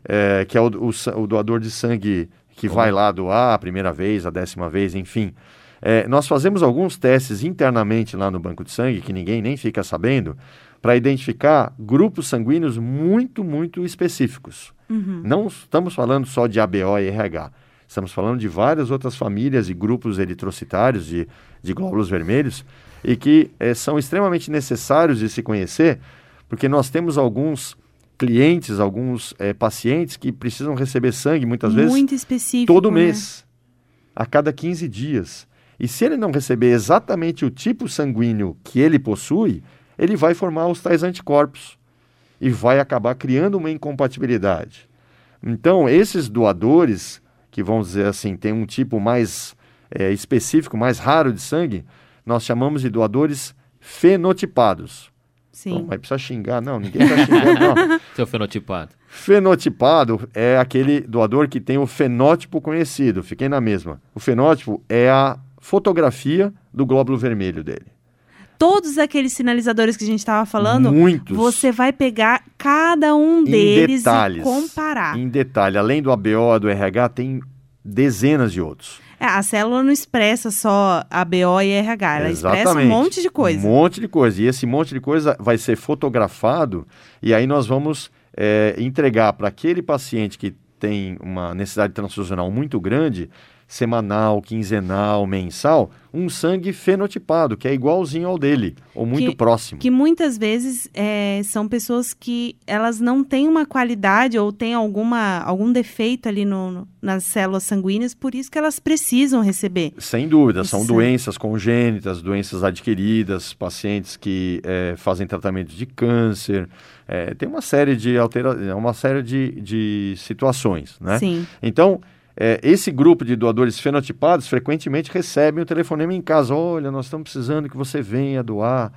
é, que é o, o o doador de sangue que vai lá doar a primeira vez, a décima vez, enfim. É, nós fazemos alguns testes internamente lá no banco de sangue, que ninguém nem fica sabendo, para identificar grupos sanguíneos muito, muito específicos. Não estamos falando só de ABO e RH. Estamos falando de várias outras famílias e grupos eritrocitários de, de glóbulos vermelhos e que eh, são extremamente necessários de se conhecer, porque nós temos alguns clientes, alguns eh, pacientes que precisam receber sangue muitas vezes Muito específico. todo né? mês, a cada 15 dias. E se ele não receber exatamente o tipo sanguíneo que ele possui, ele vai formar os tais anticorpos e vai acabar criando uma incompatibilidade. Então, esses doadores, que vamos dizer assim, tem um tipo mais eh, específico, mais raro de sangue, nós chamamos de doadores fenotipados. Sim. Então, vai precisar xingar. Não, ninguém está xingando, não. Seu fenotipado. Fenotipado é aquele doador que tem o fenótipo conhecido. Fiquei na mesma. O fenótipo é a fotografia do glóbulo vermelho dele. Todos aqueles sinalizadores que a gente estava falando, Muitos. você vai pegar cada um Em deles detalhes. e comparar. Em detalhe, além do ABO, do RH, tem dezenas de outros. É, a célula não expressa só ABO e RH, ela expressa um Exatamente. monte de coisa. Um monte de coisa. E esse monte de coisa vai ser fotografado e aí nós vamos é, entregar para aquele paciente que tem uma necessidade transfusional muito grande, semanal, quinzenal, mensal, um sangue fenotipado, que é igualzinho ao dele, ou muito Que- próximo. Que muitas vezes é, são pessoas que elas não têm uma qualidade ou têm alguma, algum defeito ali no, no- nas células sanguíneas, por isso que elas precisam receber. Sem dúvida, são Isso. doenças congênitas, doenças adquiridas, pacientes que eh, fazem tratamento de câncer, eh, tem uma série de altera uma série de, de situações, né? Sim. Então, eh, esse grupo de doadores fenotipados frequentemente recebem o telefonema em casa. Olha, nós estamos precisando que você venha doar,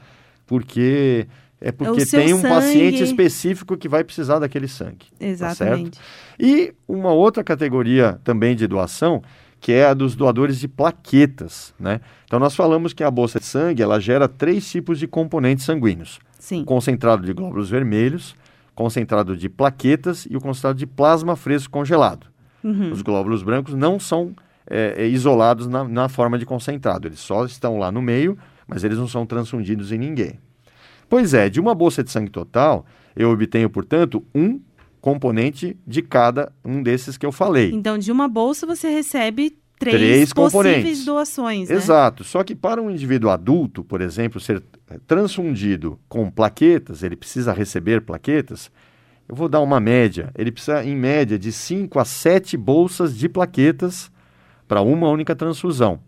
porque é porque seu tem um paciente sangue. específico que vai precisar daquele sangue. tá? Exatamente. E uma outra categoria também de doação, que é a dos doadores de plaquetas, né? Então nós falamos que a bolsa de sangue, ela gera três tipos de componentes sanguíneos. Sim. O concentrado de glóbulos vermelhos, concentrado de plaquetas e o concentrado de plasma fresco congelado. Uhum. Os glóbulos brancos não são é, é, isolados na, na forma de concentrado, eles só estão lá no meio, mas eles não são transfundidos em ninguém. Pois é, de uma bolsa de sangue total, eu obtenho, portanto, um componente de cada um desses que eu falei. Então, de uma bolsa você recebe três, Três possíveis componentes. doações, né? Exato. Só que para um indivíduo adulto, por exemplo, ser eh, transfundido com plaquetas, ele precisa receber plaquetas. Eu vou dar uma média. Ele precisa, em média, de 5 a 7 bolsas de plaquetas para uma única transfusão.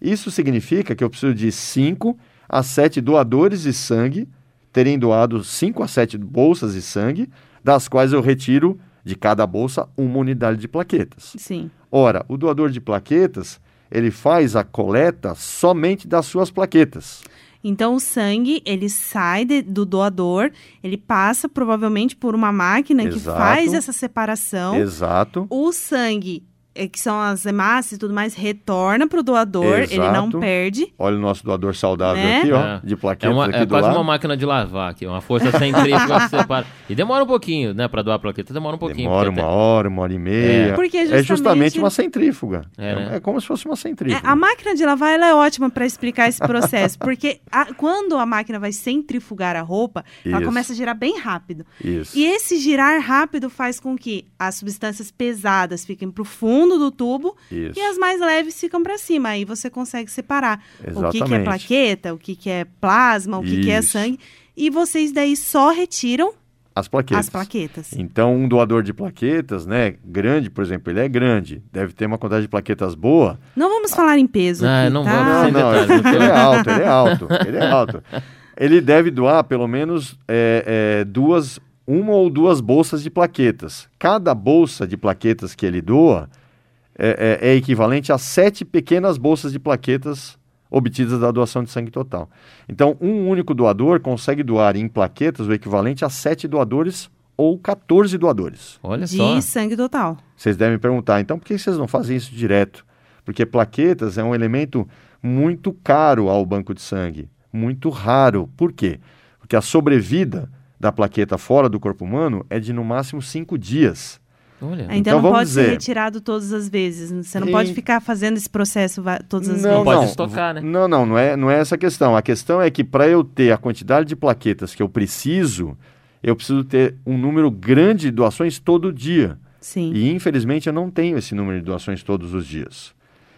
Isso significa que eu preciso de 5 a 7 doadores de sangue terem doado 5 a 7 bolsas de sangue, das quais eu retiro de cada bolsa uma unidade de plaquetas. Sim. Ora, o doador de plaquetas, ele faz a coleta somente das suas plaquetas. Então, o sangue, ele sai de- do doador, ele passa provavelmente por uma máquina que Exato. faz essa separação. Exato. O sangue é, que são as hemácias e tudo mais, retorna pro doador, ele não Exato. perde. Olha o nosso doador saudável Né? aqui, ó, É. de É, plaquetas uma, aqui é do quase lado. uma máquina de lavar aqui, uma força centrífuga que separa. E demora um pouquinho, né, pra doar a plaqueta, demora um pouquinho. Demora uma até- hora, uma hora e meia. É. Porque É justamente justamente- uma centrífuga. É, É, né? é como se fosse uma É, centrífuga. a máquina de lavar ela é ótima para explicar esse processo, porque a- quando a máquina vai centrifugar a roupa, ela Isso. começa a girar bem rápido. Isso. E esse girar rápido faz com que as substâncias pesadas fiquem para o fundo do tubo Isso. e as mais leves ficam para cima. Aí você consegue separar o que, que é Exatamente. plaqueta, o que, que é plasma, o que, que é sangue. E vocês daí só retiram As plaquetas. as plaquetas. Então, um doador de plaquetas, né, grande, por exemplo, ele é grande, deve ter uma quantidade de plaquetas boa. Não vamos falar em peso. Ah, aqui, não tá? vamos, Não, não, detalhes, ele é alto, ele é alto, ele é alto. Ele deve doar pelo menos é, é, duas, uma ou duas bolsas de plaquetas. Cada bolsa de plaquetas que ele doa é, é- é equivalente a sete pequenas bolsas de plaquetas obtidas da doação de sangue total. Então, um único doador consegue doar em plaquetas o equivalente a sete doadores ou 14 doadores. Olha De só. sangue total. Vocês devem perguntar, então por que vocês não fazem isso direto? Porque plaquetas é um elemento muito caro ao banco de sangue, muito raro. Por quê? Porque a sobrevida da plaqueta fora do corpo humano é de no máximo cinco dias. Olha. Então, Então, não pode ser dizer- retirado todas as vezes. Você não E- pode ficar fazendo esse processo todas as Não vezes. pode estocar, né? Não, não, não é, não é essa a questão. A questão é que para eu ter a quantidade de plaquetas que eu preciso, eu preciso ter um número grande de doações todo dia. Sim. E infelizmente eu não tenho esse número de doações todos os dias.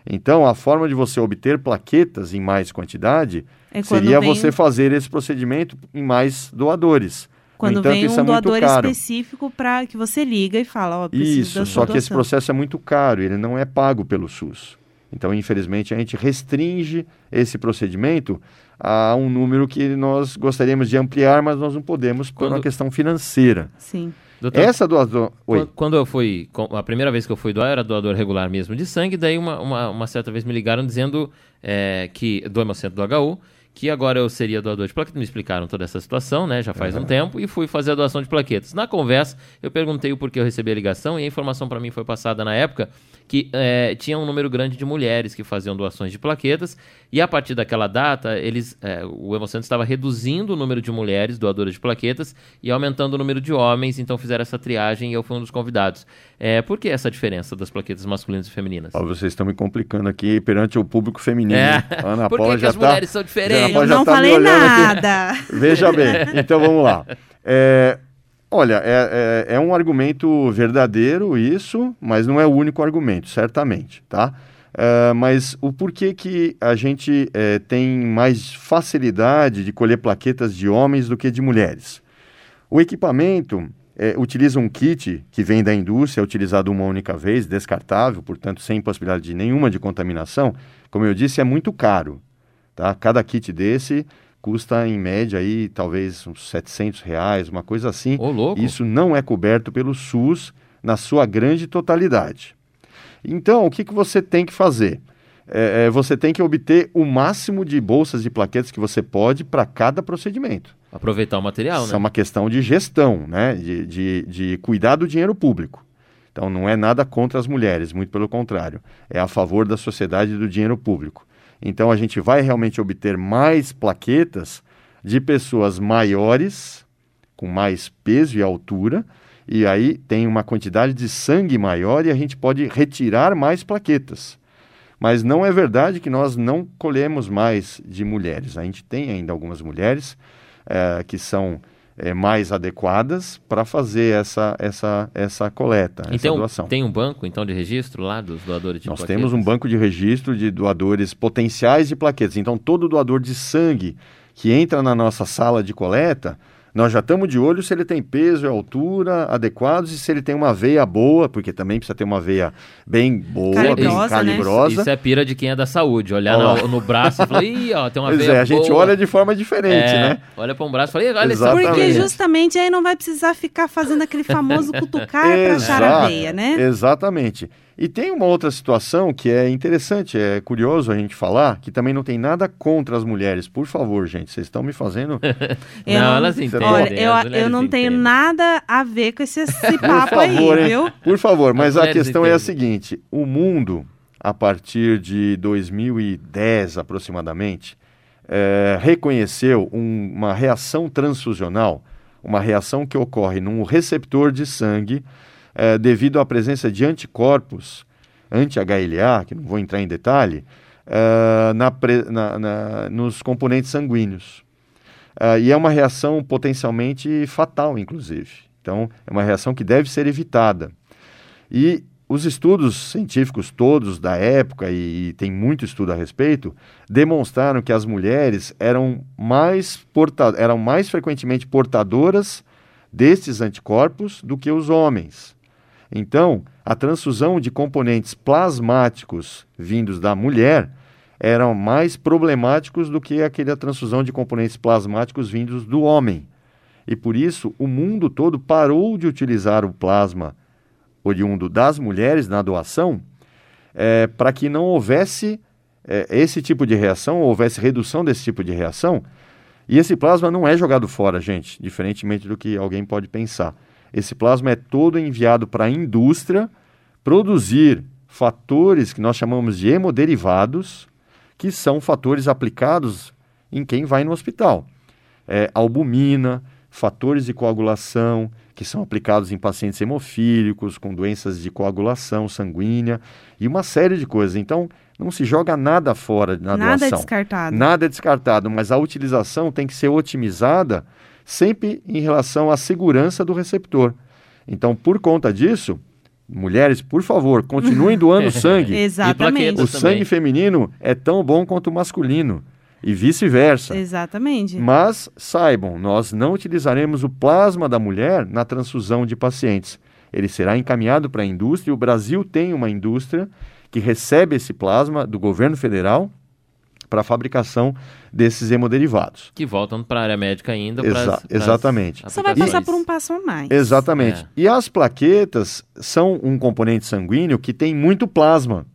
Então, a forma de você obter plaquetas em mais quantidade É seria vem você fazer esse procedimento em mais doadores. Quando entanto, vem um é doador específico para que você liga e fala, ó, preciso Isso, da só sua que esse doação. processo é muito caro, ele não é pago pelo SUS. Então, infelizmente, a gente restringe esse procedimento a um número que nós gostaríamos de ampliar, mas nós não podemos por Quando- uma questão financeira. Sim. Doutor, Essa doação... Oi. Quando, quando eu fui, com- a primeira vez que eu fui doar, era doador regular mesmo de sangue, daí uma, uma, uma certa vez me ligaram dizendo é, que, do Hemocentro do HU, que agora eu seria doador de plaquetas, me explicaram toda essa situação, né, já faz um tempo, e fui fazer a doação de plaquetas. Na conversa, eu perguntei o porquê eu recebi a ligação, e a informação para mim foi passada na época que é, tinha um número grande de mulheres que faziam doações de plaquetas, e a partir daquela data, eles, é, o Hemocentro estava reduzindo o número de mulheres doadoras de plaquetas e aumentando o número de homens, então fizeram essa triagem e eu fui um dos convidados. É, por que essa diferença das plaquetas masculinas e femininas? Vocês estão me complicando aqui perante o público feminino. É. Ana Por que Paula que já as tá- mulheres são diferentes? Eu não tá falei olhando aqui. nada. Veja bem, então vamos lá. É, olha, é, é- é um argumento verdadeiro isso, mas não é o único argumento, certamente, tá? É, mas o porquê que a gente é, tem mais facilidade de colher plaquetas de homens do que de mulheres? O equipamento é, utiliza um kit que vem da indústria, é utilizado uma única vez, descartável, portanto sem possibilidade de nenhuma de contaminação. Como eu disse, é muito caro. Tá? Cada kit desse custa em média aí talvez uns 700 reais, uma coisa assim. Ô, louco. Isso não é coberto pelo SUS na sua grande totalidade. Então, o que, que você tem que fazer? É, é, você tem que obter o máximo de bolsas de plaquetas que você pode para cada procedimento. Aproveitar o material, Isso é né? uma questão de gestão, né? de, de, de cuidar do dinheiro público. Então, não é nada contra as mulheres, muito pelo contrário. É a favor da sociedade e do dinheiro público. Então, a gente vai realmente obter mais plaquetas de pessoas maiores, com mais peso e altura, e aí tem uma quantidade de sangue maior e a gente pode retirar mais plaquetas. Mas não é verdade que nós não colhemos mais de mulheres. A gente tem ainda algumas mulheres eh, que são eh, mais adequadas para fazer essa, essa, essa coleta, essa Então, doação. tem um banco, então, de registro lá dos doadores de Nós plaquetas? temos um banco de registro de doadores potenciais de plaquetas. Então, todo doador de sangue que entra na nossa sala de coleta, nós já estamos de olho se ele tem peso e altura adequados e se ele tem uma veia boa, porque também precisa ter uma veia bem boa, Calibrosa, bem né? calibrosa. Isso é pira de quem é da saúde. Olhar no, no braço e falar, ih, ó, tem uma Pois veia é, a gente boa." olha de forma diferente, É, né? Olha para um braço e fala, "Ih, olha Exatamente. Porque veia." justamente aí não vai precisar ficar fazendo aquele famoso cutucar para achar a veia, né? Exatamente. E tem uma outra situação que é interessante, é curioso a gente falar, que também não tem nada contra as mulheres. Por favor, gente, vocês estão me fazendo. Eu não, elas entendem. Olha, eu, eu não tenho entendem. nada a ver com esse, esse papo aí, favor, hein? viu? Por favor, mas a questão é a entendem. seguinte: o mundo, a partir de 2010 aproximadamente, eh, reconheceu um- uma reação transfusional, uma reação que ocorre num receptor de sangue eh, devido à presença de anticorpos anti-HLA, que não vou entrar em detalhe, eh, na na- na- nos componentes sanguíneos. Ah, e é uma reação potencialmente fatal, inclusive. Então, é uma reação que deve ser evitada. E os estudos científicos todos da época, e, e tem muito estudo a respeito, demonstraram que as mulheres eram mais, porta eram mais frequentemente portadoras destes anticorpos do que os homens. Então, a transfusão de componentes plasmáticos vindos da mulher eram mais problemáticos do que aquela transfusão de componentes plasmáticos vindos do homem. E por isso, o mundo todo parou de utilizar o plasma oriundo das mulheres na doação eh, para que não houvesse eh, esse tipo de reação, ou houvesse redução desse tipo de reação. E esse plasma não é jogado fora, gente, diferentemente do que alguém pode pensar. Esse plasma é todo enviado para a indústria produzir fatores que nós chamamos de hemoderivados, que são fatores aplicados em quem vai no hospital. É, albumina, fatores de coagulação, que são aplicados em pacientes hemofílicos, com doenças de coagulação sanguínea e uma série de coisas. Então, não se joga nada fora na Nada é doação. descartado. Nada é descartado, mas a utilização tem que ser otimizada sempre em relação à segurança do receptor. Então, por conta disso, mulheres, por favor, continuem doando sangue. Exatamente. O sangue feminino é tão bom quanto o masculino e vice-versa. Exatamente. Mas saibam, nós não utilizaremos o plasma da mulher na transfusão de pacientes. Ele será encaminhado para a indústria. O Brasil tem uma indústria que recebe esse plasma do governo federal para a fabricação desses hemoderivados. Que voltam para a área médica ainda. Exa- pras- pras exatamente. Só vai aplicações. passar por um passo a mais. Exatamente. É. E as plaquetas são um componente sanguíneo que tem muito plasma.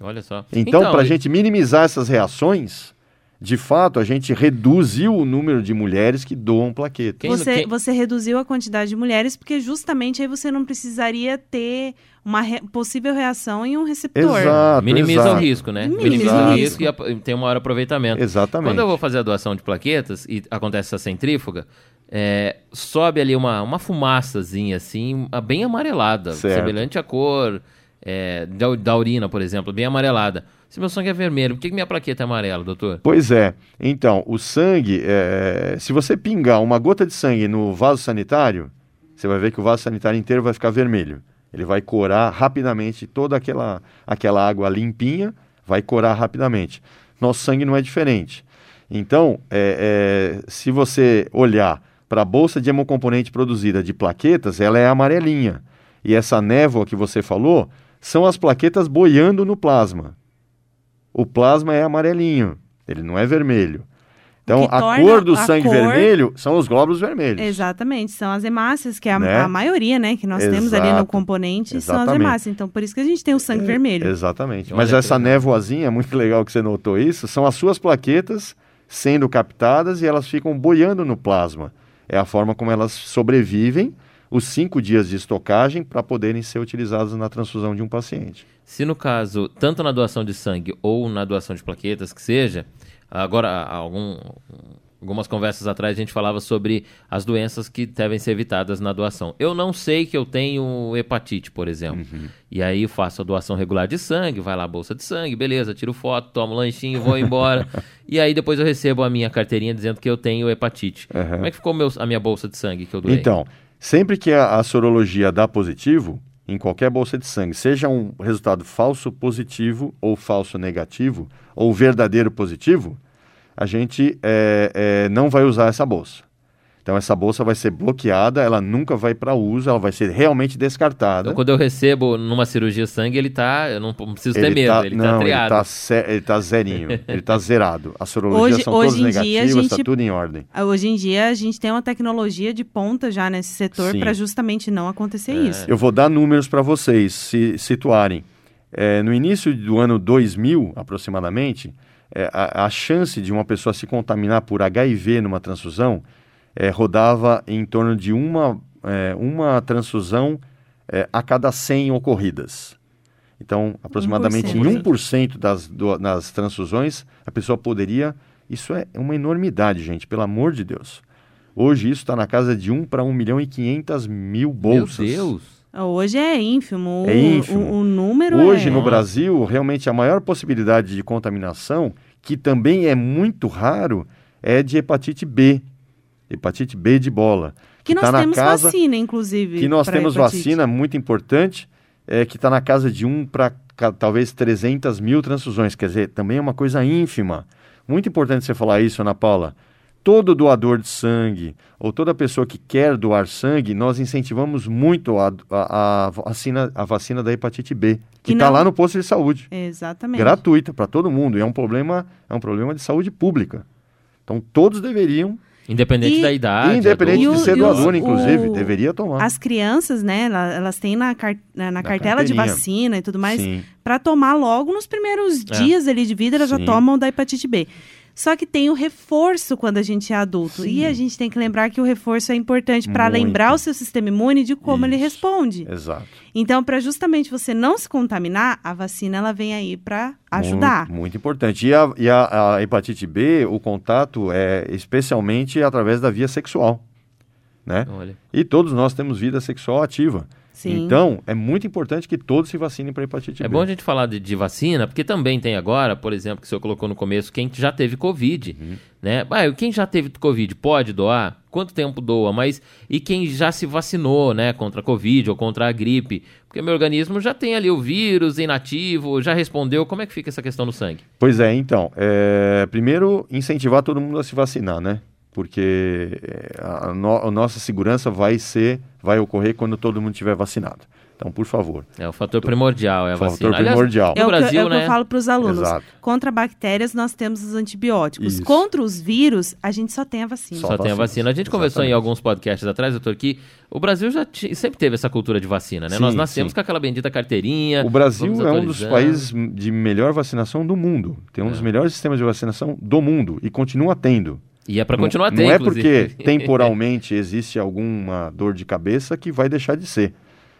Olha só. Então, para a e- gente minimizar essas reações, de fato, a gente reduziu o número de mulheres que doam plaquetas. Quem- Você, quem- você reduziu a quantidade de mulheres porque justamente aí você não precisaria ter uma re- possível reação em um receptor. Exato. Minimiza exato. o risco, né? Minimiza Minimiza o risco. e tem um maior aproveitamento. Exatamente. Quando eu vou fazer a doação de plaquetas e acontece essa centrífuga, é, sobe ali uma, uma fumaçazinha assim, bem amarelada, Certo. semelhante à cor é, da, da urina, por exemplo, bem amarelada. Se meu sangue é vermelho, por que, minha plaqueta é amarela, doutor? Pois é. Então, o sangue, é, se você pingar uma gota de sangue no vaso sanitário, você vai ver que o vaso sanitário inteiro vai ficar vermelho. Ele vai corar rapidamente toda aquela, aquela água limpinha, vai corar rapidamente. Nosso sangue não é diferente. Então, é, é, se você olhar para a bolsa de hemocomponente produzida de plaquetas, ela é amarelinha. E essa névoa que você falou são as plaquetas boiando no plasma. O plasma é amarelinho, ele não é vermelho. Então, a cor do a sangue cor- vermelho são os glóbulos vermelhos. Exatamente, são as hemácias, que é a, Né? a maioria, né, que nós temos ali no Exato. componente, são as Exatamente. hemácias. Então, por isso que a gente tem o sangue vermelho. Exatamente. Mas essa névoazinha, é muito legal que você notou isso, são as suas plaquetas sendo captadas e elas ficam boiando no plasma. É a forma como elas sobrevivem os cinco dias de estocagem para poderem ser utilizadas na transfusão de um paciente. Se no caso, tanto na doação de sangue ou na doação de plaquetas, que seja, agora, algum, algumas conversas atrás a gente falava sobre as doenças que devem ser evitadas na doação. Eu não sei que eu tenho hepatite, por exemplo. E aí faço a doação regular de sangue, vai lá a bolsa de sangue, beleza, tiro foto, tomo lanchinho, vou embora. e aí depois eu recebo a minha carteirinha dizendo que eu tenho hepatite. Aham. Como é que ficou meu- a minha bolsa de sangue que eu doei? Então, sempre que a, a sorologia dá positivo, em qualquer bolsa de sangue, seja um resultado falso positivo ou falso negativo, ou verdadeiro positivo, a gente é, é, não vai usar essa bolsa. Então essa bolsa vai ser bloqueada, ela nunca vai para uso, ela vai ser realmente descartada. Então, quando eu recebo numa cirurgia sangue, ele tá. Eu não preciso ter medo, tá, ele não, tá triado. Ele tá, ze- ele tá zerinho, ele tá zerado. As sorologias Hoje- são hoje todas em dia, a negativas, tá gente- tudo em ordem. Ah, Hoje em dia, a gente tem uma tecnologia de ponta já nesse setor para justamente não acontecer É. isso. Eu vou dar números para vocês se situarem. É, no início do ano 2000, aproximadamente, é, a, a chance de uma pessoa se contaminar por HIV numa transfusão é, rodava em torno de uma, é, uma transfusão é, a cada 100 ocorridas. Então, aproximadamente em 1% das, do, das transfusões, a pessoa poderia. Isso é uma enormidade, gente, pelo amor de Deus. Hoje isso está na casa de 1 para 1 milhão e 500 mil bolsas. Meu Deus. Hoje é ínfimo. É o, ínfimo. O, o número Hoje é... no Brasil, realmente a maior possibilidade de contaminação, que também é muito raro, é de hepatite B. Hepatite B de bola. Que nós tá temos casa- vacina, inclusive. Que nós temos hepatite. vacina muito importante, é, que está na casa de 1 para talvez 300 mil transfusões. Quer dizer, também é uma coisa ínfima. Muito importante você falar isso, Ana Paula. Todo doador de sangue, ou toda pessoa que quer doar sangue, nós incentivamos muito a, a, a vacina, a vacina da hepatite B, que está lá no posto de saúde Exatamente. gratuita para todo mundo. E é um problema, é um problema de saúde pública. Então todos deveriam, Independente E- da idade. independente adulto. de ser E o- doador, o- inclusive, o- deveria tomar. As crianças, né, ela- elas têm na, car- na, na cartela de vacina e tudo mais, para tomar logo nos primeiros É. dias ali de vida, elas já Sim. tomam da hepatite B. Só que tem o reforço quando a gente é adulto. E a gente tem que lembrar que o reforço é importante para lembrar o seu sistema imune de como ele Isso. responde. Exato. Então, para justamente você não se contaminar, a vacina ela vem aí para ajudar. Muito, muito importante. E, a, e a- a hepatite B, o contato é especialmente através da via sexual. Né? Olha. E todos nós temos vida sexual ativa. Sim. Então, é muito importante que todos se vacinem para hepatite É B. bom a gente falar de, de vacina, porque também tem agora, por exemplo, que o senhor colocou no começo, quem já teve Covid, Uhum. né? Ah, quem já teve Covid pode doar? Quanto tempo doa? Mas e quem já se vacinou, né, contra a Covid ou contra a gripe? Porque meu organismo já tem ali o vírus inativo, já respondeu. Como é que fica essa questão no sangue? Pois é, então, é, primeiro incentivar todo mundo a se vacinar, né? Porque é, a, no- a nossa segurança vai ser, vai ocorrer quando todo mundo estiver vacinado. Então, por favor, É o fator primordial, é a fator vacina. Aliás, primordial. É No o, que, Brasil, é o que né? eu falo para os alunos. Exato. Contra bactérias, nós temos os antibióticos. Isso. Contra os vírus, a gente só tem a vacina. Só, Só tem a vacina. A gente conversou em Exatamente. alguns podcasts atrás, doutor, que o Brasil já sempre teve essa cultura de vacina, né? Sim, Nós nascemos sim. com aquela bendita carteirinha. O Brasil é um dos países de melhor vacinação do mundo. Tem um dos É. melhores sistemas de vacinação do mundo e continua tendo. E é para Não- continuar não, tendo, é inclusive. porque temporalmente existe alguma dor de cabeça que vai deixar de ser.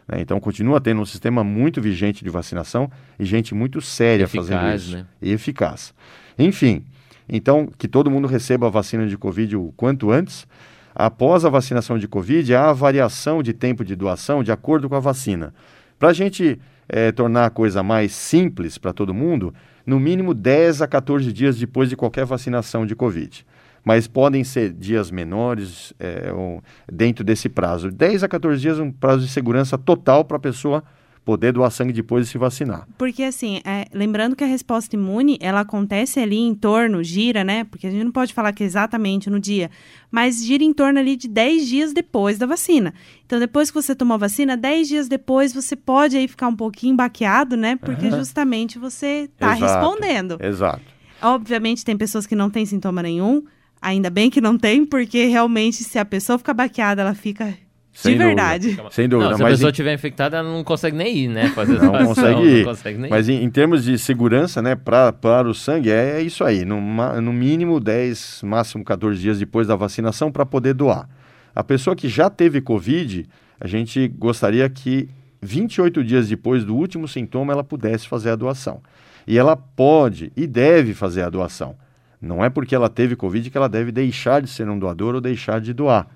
né? Então continua tendo um sistema muito vigente de vacinação e gente muito séria fazendo Eficaz, isso. né? E eficaz. Enfim, então que todo mundo receba a vacina de Covid o quanto antes. Após a vacinação de Covid, há a variação de tempo de doação de acordo com a vacina. Para a gente eh, tornar a coisa mais simples para todo mundo, no mínimo 10 a 14 dias depois de qualquer vacinação de Covid. Mas podem ser dias menores ou dentro desse prazo. 10 a 14 dias é um prazo de segurança total para a pessoa poder doar sangue depois de se vacinar. Porque, assim, é, lembrando que a resposta imune, ela acontece ali em torno, gira, né? Porque a gente não pode falar que é exatamente no dia, mas gira em torno ali de 10 dias depois da vacina. Então, depois que você tomou a vacina, 10 dias depois, você pode aí ficar um pouquinho baqueado, né? Porque Aham. justamente você está respondendo. Exato. Obviamente, tem pessoas que não têm sintoma nenhum, ainda bem que não tem, porque realmente, se a pessoa fica baqueada, ela fica Sem de dúvida. verdade. Sem dúvida. Não, se a mas pessoa em- estiver infectada, ela não consegue nem ir, né? Fazer Não consegue ir. Não consegue nem Mas em, em termos de segurança, né, pra, para o sangue, é, é isso aí. No, no mínimo 10, máximo 14 dias depois da vacinação para poder doar. A pessoa que já teve Covid, a gente gostaria que 28 dias depois do último sintoma ela pudesse fazer a doação. E ela pode e deve fazer a doação. Não é porque ela teve Covid que ela deve deixar de ser um doador ou deixar de doar.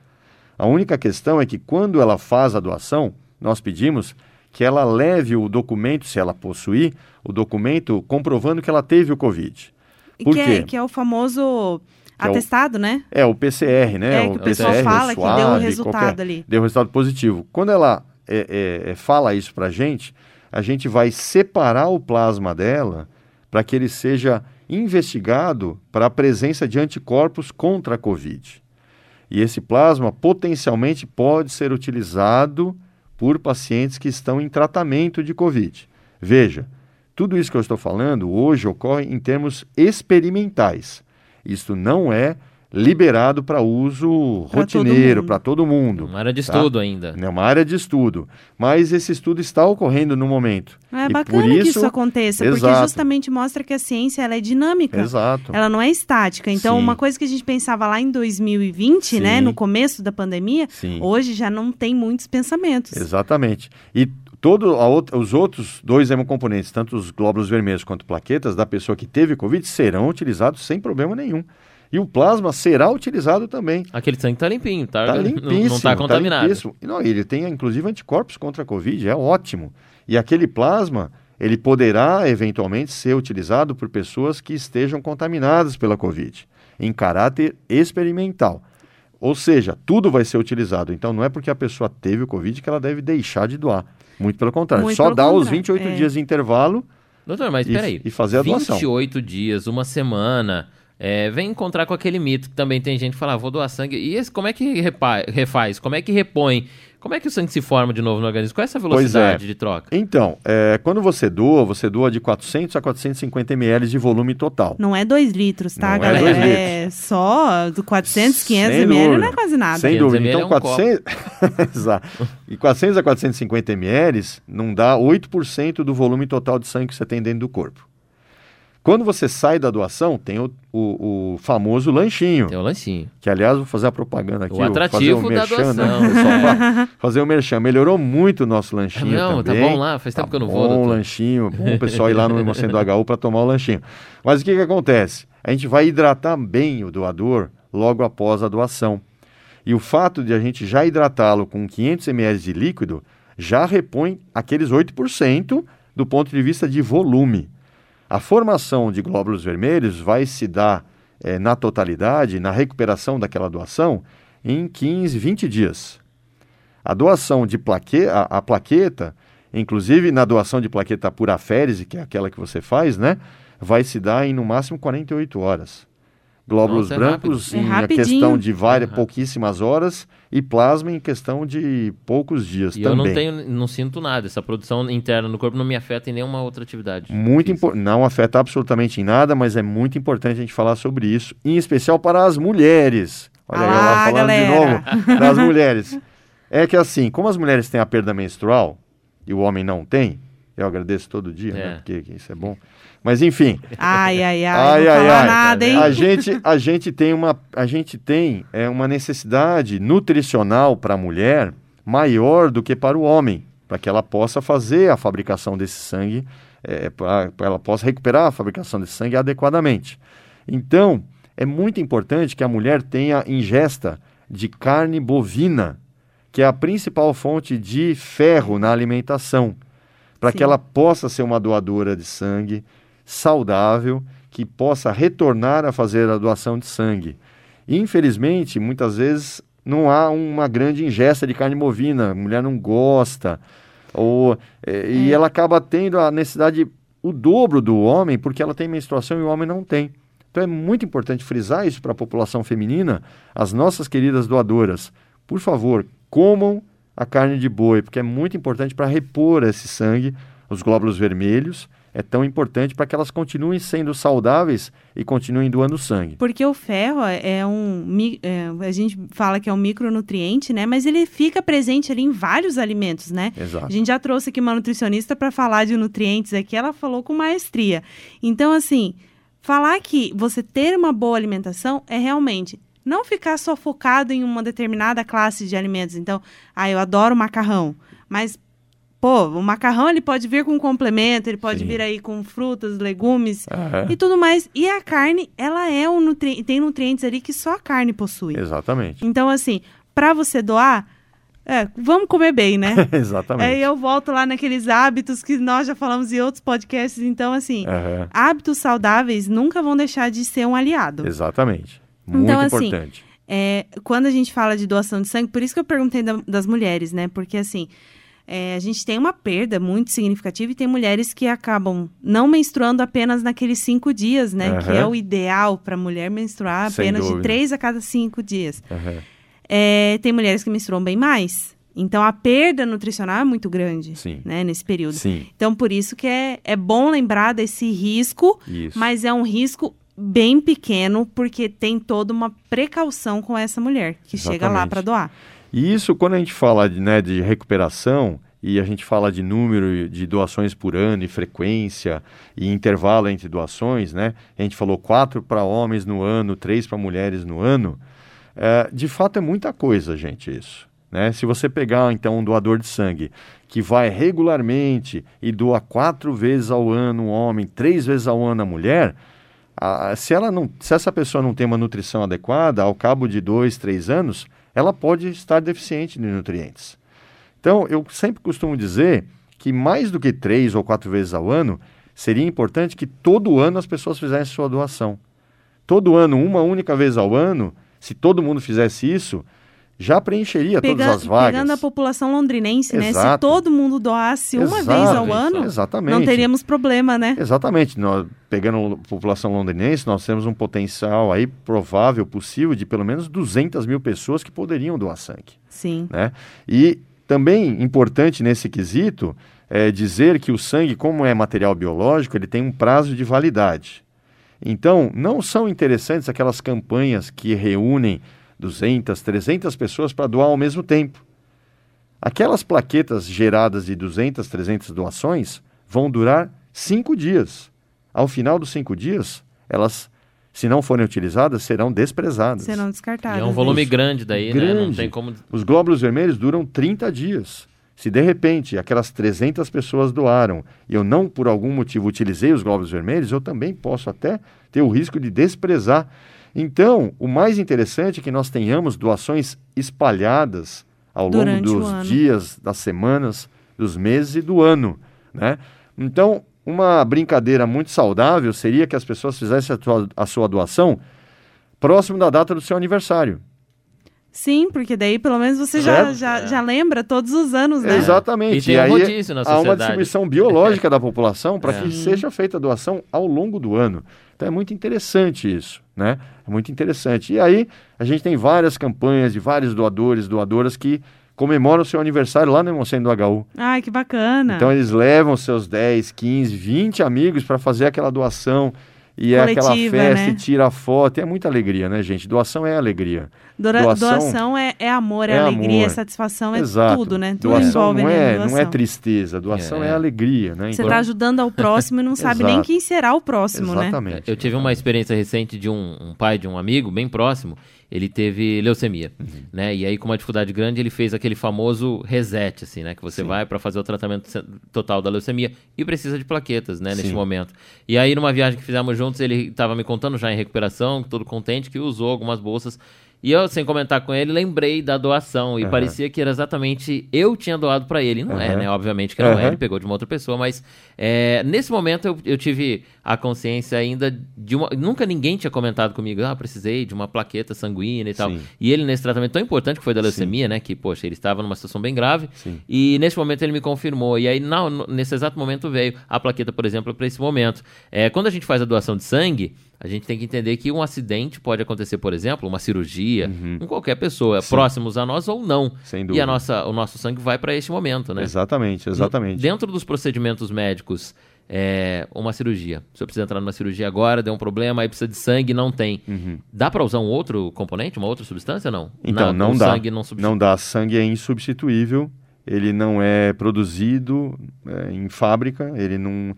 A única questão é que quando ela faz a doação, nós pedimos que ela leve o documento, se ela possuir, o documento comprovando que ela teve o Covid. Por que, quê? É, que é o famoso é o- atestado, né? É, o PCR, né? É, que o pessoal PCR, fala que deu o suave, resultado qualquer- ali. Deu resultado positivo. Quando ela é, é, é, fala isso pra gente, a gente vai separar o plasma dela para que ele seja investigado para a presença de anticorpos contra a Covid. E esse plasma potencialmente pode ser utilizado por pacientes que estão em tratamento de Covid. Veja, tudo isso que eu estou falando hoje ocorre em termos experimentais. Isto não é liberado para uso Pra rotineiro, todo para todo mundo. Uma área de Tá. estudo ainda. É uma área de estudo. Mas esse estudo está ocorrendo no momento. É E bacana por que isso- isso aconteça, porque Exato. justamente mostra que a ciência ela é dinâmica. Exato. Ela não é estática. Então, Sim. uma coisa que a gente pensava lá em 2020, né, Sim. no começo da pandemia, Sim. hoje já não tem muitos pensamentos. Exatamente. E todo a outra- os outros dois hemocomponentes, tanto os glóbulos vermelhos quanto plaquetas da pessoa que teve Covid, serão utilizados sem problema nenhum. E o plasma será utilizado também. Aquele sangue tá limpinho, tá? Está Não- limpíssimo. Não tá contaminado. E não, ele tem inclusive anticorpos contra a Covid, é ótimo. E aquele plasma, ele poderá eventualmente ser utilizado por pessoas que estejam contaminadas pela Covid, em caráter experimental. Ou seja, tudo vai ser utilizado. Então não é porque a pessoa teve o Covid que ela deve deixar de doar. Muito pelo contrário. Muito Só pelo dá os contrário, 28 é. dias de intervalo Doutor, mas E- peraí. e fazer a doação. 28 dias, uma semana. É, vem encontrar com aquele mito que também tem gente que fala, ah, vou doar sangue. E esse, como é que repa- refaz? Como é que repõe? Como é que o sangue se forma de novo no organismo? Qual é essa velocidade de troca? Então, é, quando você doa, você doa de 400 a 450 ml de volume total. Não é 2 litros, tá, Não é galera? dois É só do 400, 500 Sem ml, não dúvida. é quase nada. Sem 500 dúvida. Então, é um 400... Exato. E 400 a 450 ml não dá 8% do volume total de sangue que você tem dentro do corpo. Quando você sai da doação, tem o, o- o famoso lanchinho. Tem o lanchinho. Que, aliás, vou fazer a propaganda aqui. O atrativo fazer da merchan, doação. né, fazer o merchan. Melhorou muito o nosso lanchinho Não, tá também. bom lá, faz tempo Tá que eu não vou, Bom lanchinho, bom o pessoal ir lá no Hemocentro do HU para tomar o lanchinho. Mas o que, que acontece? A gente vai hidratar bem o doador logo após a doação. E o fato de a gente já hidratá-lo com 500 ml de líquido já repõe aqueles 8% do ponto de vista de volume. A formação de glóbulos vermelhos vai se dar eh, na totalidade, na recuperação daquela doação, em 15, 20 dias. A doação de plaque, a, a plaqueta, inclusive na doação de plaqueta por aférese, que é aquela que você faz, né? Vai se dar em no máximo 48 horas. Glóbulos Nossa, é brancos. É em rapidinho. questão de várias, pouquíssimas horas e plasma em questão de poucos dias E eu também. não tenho, não sinto nada. Essa produção interna no corpo não me afeta em nenhuma outra atividade. Muito impor- não afeta absolutamente em nada, mas é muito importante a gente falar sobre isso, em especial para as mulheres. Olha aí, eu lá Ah, falando galera. de novo das mulheres. É que assim, como as mulheres têm a perda menstrual e o homem não tem, eu agradeço todo dia, né? É. Porque isso é bom. Mas enfim, Ai, ai, ai. Ai, não ai, ai. nada, hein? a gente, a gente tem uma, a gente tem é, uma necessidade nutricional para a mulher maior do que para o homem, para que ela possa fazer a fabricação desse sangue, é, para ela possa recuperar a fabricação desse sangue adequadamente. Então, é muito importante que a mulher tenha ingesta de carne bovina, que é a principal fonte de ferro na alimentação, para que ela possa ser uma doadora de sangue saudável, que possa retornar a fazer a doação de sangue. Infelizmente, muitas vezes não há uma grande ingesta de carne bovina, a mulher não gosta, ou, eh, e ela acaba tendo a necessidade, o dobro do homem, porque ela tem menstruação e o homem não tem. Então é muito importante frisar isso para a população feminina, as nossas queridas doadoras. Por favor, comam a carne de boi, porque é muito importante para repor esse sangue, os glóbulos vermelhos. É tão importante para que elas continuem sendo saudáveis e continuem doando sangue. Porque o ferro é um. mi- é, a gente fala que é um micronutriente, né? Mas ele fica presente ali em vários alimentos, né? Exato. A gente já trouxe aqui uma nutricionista para falar de nutrientes aqui, ela falou com maestria. Então, assim, falar que você ter uma boa alimentação é realmente não ficar só focado em uma determinada classe de alimentos. Então, ah, eu adoro macarrão, mas pô, o macarrão ele pode vir com complemento, ele pode Sim. vir aí com frutas, legumes É, e tudo mais. E a carne, ela é um nutri... tem nutrientes ali que só a carne possui. exatamente. Então, assim, para você doar, é, vamos comer bem, né? exatamente. Aí eu volto lá naqueles hábitos que nós já falamos em outros podcasts. Então, assim, Aham, hábitos saudáveis nunca vão deixar de ser um aliado. Exatamente. Muito Então, assim, importante. É, quando a gente fala de doação de sangue, por isso que eu perguntei da- das mulheres, né? Porque, assim, é, a gente tem uma perda muito significativa e tem mulheres que acabam não menstruando apenas naqueles cinco dias, né? Que Aham. é o ideal para a mulher menstruar Sem apenas de dúvida. três a cada cinco dias. Aham. é, tem mulheres que menstruam bem mais. Então a perda nutricional é muito grande, Sim. né, nesse período. Sim, Então por isso que é, é bom lembrar desse risco, isso. mas é um risco bem pequeno, porque tem toda uma precaução com essa mulher que chega lá Exatamente. para doar. E isso, quando a gente fala de, né, de recuperação e a gente fala de número de doações por ano e frequência e intervalo entre doações, né? A gente falou quatro para homens no ano, três para mulheres no ano. É, de fato é muita coisa, gente, isso. Né? Se você pegar então um doador de sangue que vai regularmente e doa quatro vezes ao ano um homem, três vezes ao ano a mulher, a- se, ela não, se essa pessoa não tem uma nutrição adequada, ao cabo de dois, três anos, ela pode estar deficiente de nutrientes. Então, eu sempre costumo dizer que mais do que três ou quatro vezes ao ano, seria importante que todo ano as pessoas fizessem sua doação. Todo ano, uma única vez ao ano, se todo mundo fizesse isso, já preencheria Pega- todas as vagas. Pegando a população londrinense, né? Se Exato. todo mundo doasse uma Exato. vez ao ano, Exatamente. não teríamos problema, né? Exatamente. Nós, pegando a população londrinense, nós temos um potencial aí provável, possível, de pelo menos 200 mil pessoas que poderiam doar sangue. Sim. né? E também importante nesse quesito é dizer que o sangue, como é material biológico, ele tem um prazo de validade. Então, não são interessantes aquelas campanhas que reúnem 200, 300 pessoas para doar ao mesmo tempo. Aquelas plaquetas geradas de 200, 300 doações vão durar cinco dias. Ao final dos cinco dias, elas, se não forem utilizadas, serão desprezadas. Serão E descartados. é um volume isso. grande daí, né? Não Grande. tem como. Os glóbulos vermelhos duram 30 dias. Se de repente aquelas 300 pessoas doaram e eu não, por algum motivo, utilizei os glóbulos vermelhos, eu também posso até ter o risco de desprezar. Então, o mais interessante é que nós tenhamos doações espalhadas ao longo Durante o dos dias, das semanas, dos meses e do ano. Né? Então, uma brincadeira muito saudável seria que as pessoas fizessem a, tua- a sua doação próximo da data do seu aniversário. Sim, porque daí pelo menos você já, já, já lembra todos os anos, né? Exatamente. E tem um aí rodízio na há uma sociedade. distribuição biológica da população para É. que seja feita a doação ao longo do ano. Então é muito interessante isso, né? É muito interessante. E aí a gente tem várias campanhas de vários doadores, doadoras que comemoram seu aniversário lá no Hemocentro do HU. Ai, que bacana. Então eles levam seus 10, 15, 20 amigos para fazer aquela doação. E é aquela Coletiva, festa né? e tira a foto. É muita alegria, né, gente? Doação é alegria. Dora- doação- doação, é, é amor, é, é alegria, é amor. satisfação, é Exato. tudo, né? Tudo Doação envolve não ali é, a não doação. é tristeza, doação é, É. alegria, né? Você Então- está ajudando ao próximo e não sabe nem quem será o próximo, né? Exatamente. Eu tive uma experiência recente de um, um pai de um amigo bem próximo. Ele teve leucemia, Uhum. né? E aí, com uma dificuldade grande, ele fez aquele famoso reset, assim, né? Que você Sim. vai para fazer o tratamento total da leucemia e precisa de plaquetas, né? Nesse Sim. momento. E aí, numa viagem que fizemos juntos, ele estava me contando já em recuperação, todo contente, que usou algumas bolsas. E eu, sem comentar com ele, lembrei da doação. E Aham. parecia que era exatamente eu tinha doado para ele. Não é, Aham. né? Obviamente que não é, Aham. ele pegou de uma outra pessoa, mas é, nesse momento eu, eu tive a consciência ainda de uma. Nunca ninguém tinha comentado comigo, ah, precisei de uma plaqueta sanguínea e tal. Sim. E ele, nesse tratamento tão importante que foi da leucemia, né? Que, poxa, ele estava numa situação bem grave. Sim. E nesse momento ele me confirmou. E aí, no- nesse exato momento, veio a plaqueta, por exemplo, para esse momento. É, quando a gente faz a doação de sangue. A gente tem que entender que um acidente pode acontecer, por exemplo, uma cirurgia, com qualquer pessoa, próximos a nós ou não. Uhum. Sem E dúvida. a nossa, o nosso sangue vai para este momento, né? Exatamente, exatamente. Dentro dos procedimentos médicos, é, uma cirurgia. Se eu precisar entrar numa cirurgia agora, deu um problema, aí precisa de sangue, não tem. Dá para usar um outro componente, uma outra substância, não? Então, Na- não dá. sangue não. Não dá. Sangue é insubstituível. Ele não é produzido é, em fábrica. Ele não.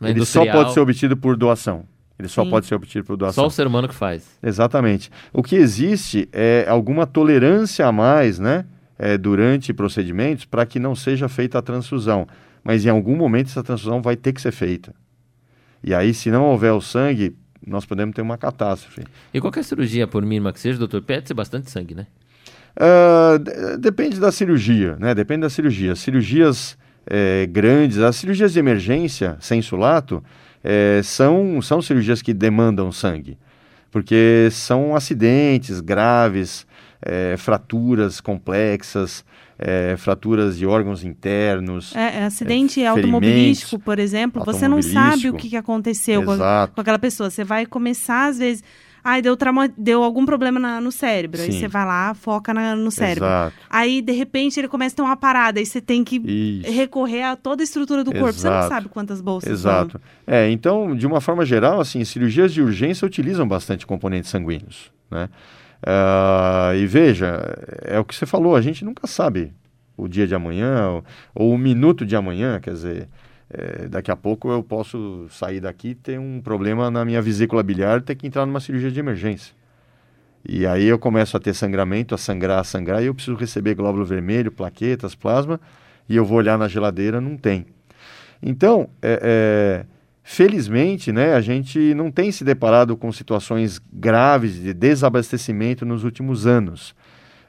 Não é ele só pode ser obtido por doação. Ele só Sim. pode ser obtido por doação. Só o ser humano que faz. Exatamente. O que existe é alguma tolerância a mais, né? é, durante procedimentos para que não seja feita a transfusão. Mas em algum momento essa transfusão vai ter que ser feita. E aí, se não houver o sangue, nós podemos ter uma catástrofe. E qualquer cirurgia, por mínima que seja, doutor, pede ser bastante sangue, né? De- depende da cirurgia, né? Depende da cirurgia. Cirurgias eh, grandes, as cirurgias de emergência sem sulato eh, são, são cirurgias que demandam sangue, porque são acidentes graves, eh, fraturas complexas, eh, fraturas de órgãos internos. É, é acidente É, automobilístico, por exemplo, você não sabe o automobilístico. que aconteceu com, com aquela pessoa. Você vai começar, às vezes, Ai, deu, trauma, deu algum problema na- no cérebro. Aí Sim. você vai lá, foca na- no cérebro. Exato. Aí, de repente, ele começa a ter uma parada. Aí você tem que Isso. recorrer a toda a estrutura do corpo. Você não Exato. sabe quantas bolsas Exato. É, então, de uma forma geral, assim, cirurgias de urgência utilizam bastante componentes sanguíneos, né? Ah, e veja, é o que você falou, a gente nunca sabe o dia de amanhã ou, ou o minuto de amanhã, quer dizer, é, daqui a pouco eu posso sair daqui e ter um problema na minha vesícula biliar ter que entrar numa cirurgia de emergência. E aí eu começo a ter sangramento, a sangrar, a sangrar, e eu preciso receber glóbulo vermelho, plaquetas, plasma, e eu vou olhar na geladeira, não tem. Então, é, é, felizmente, né, a gente não tem se deparado com situações graves de desabastecimento nos últimos anos.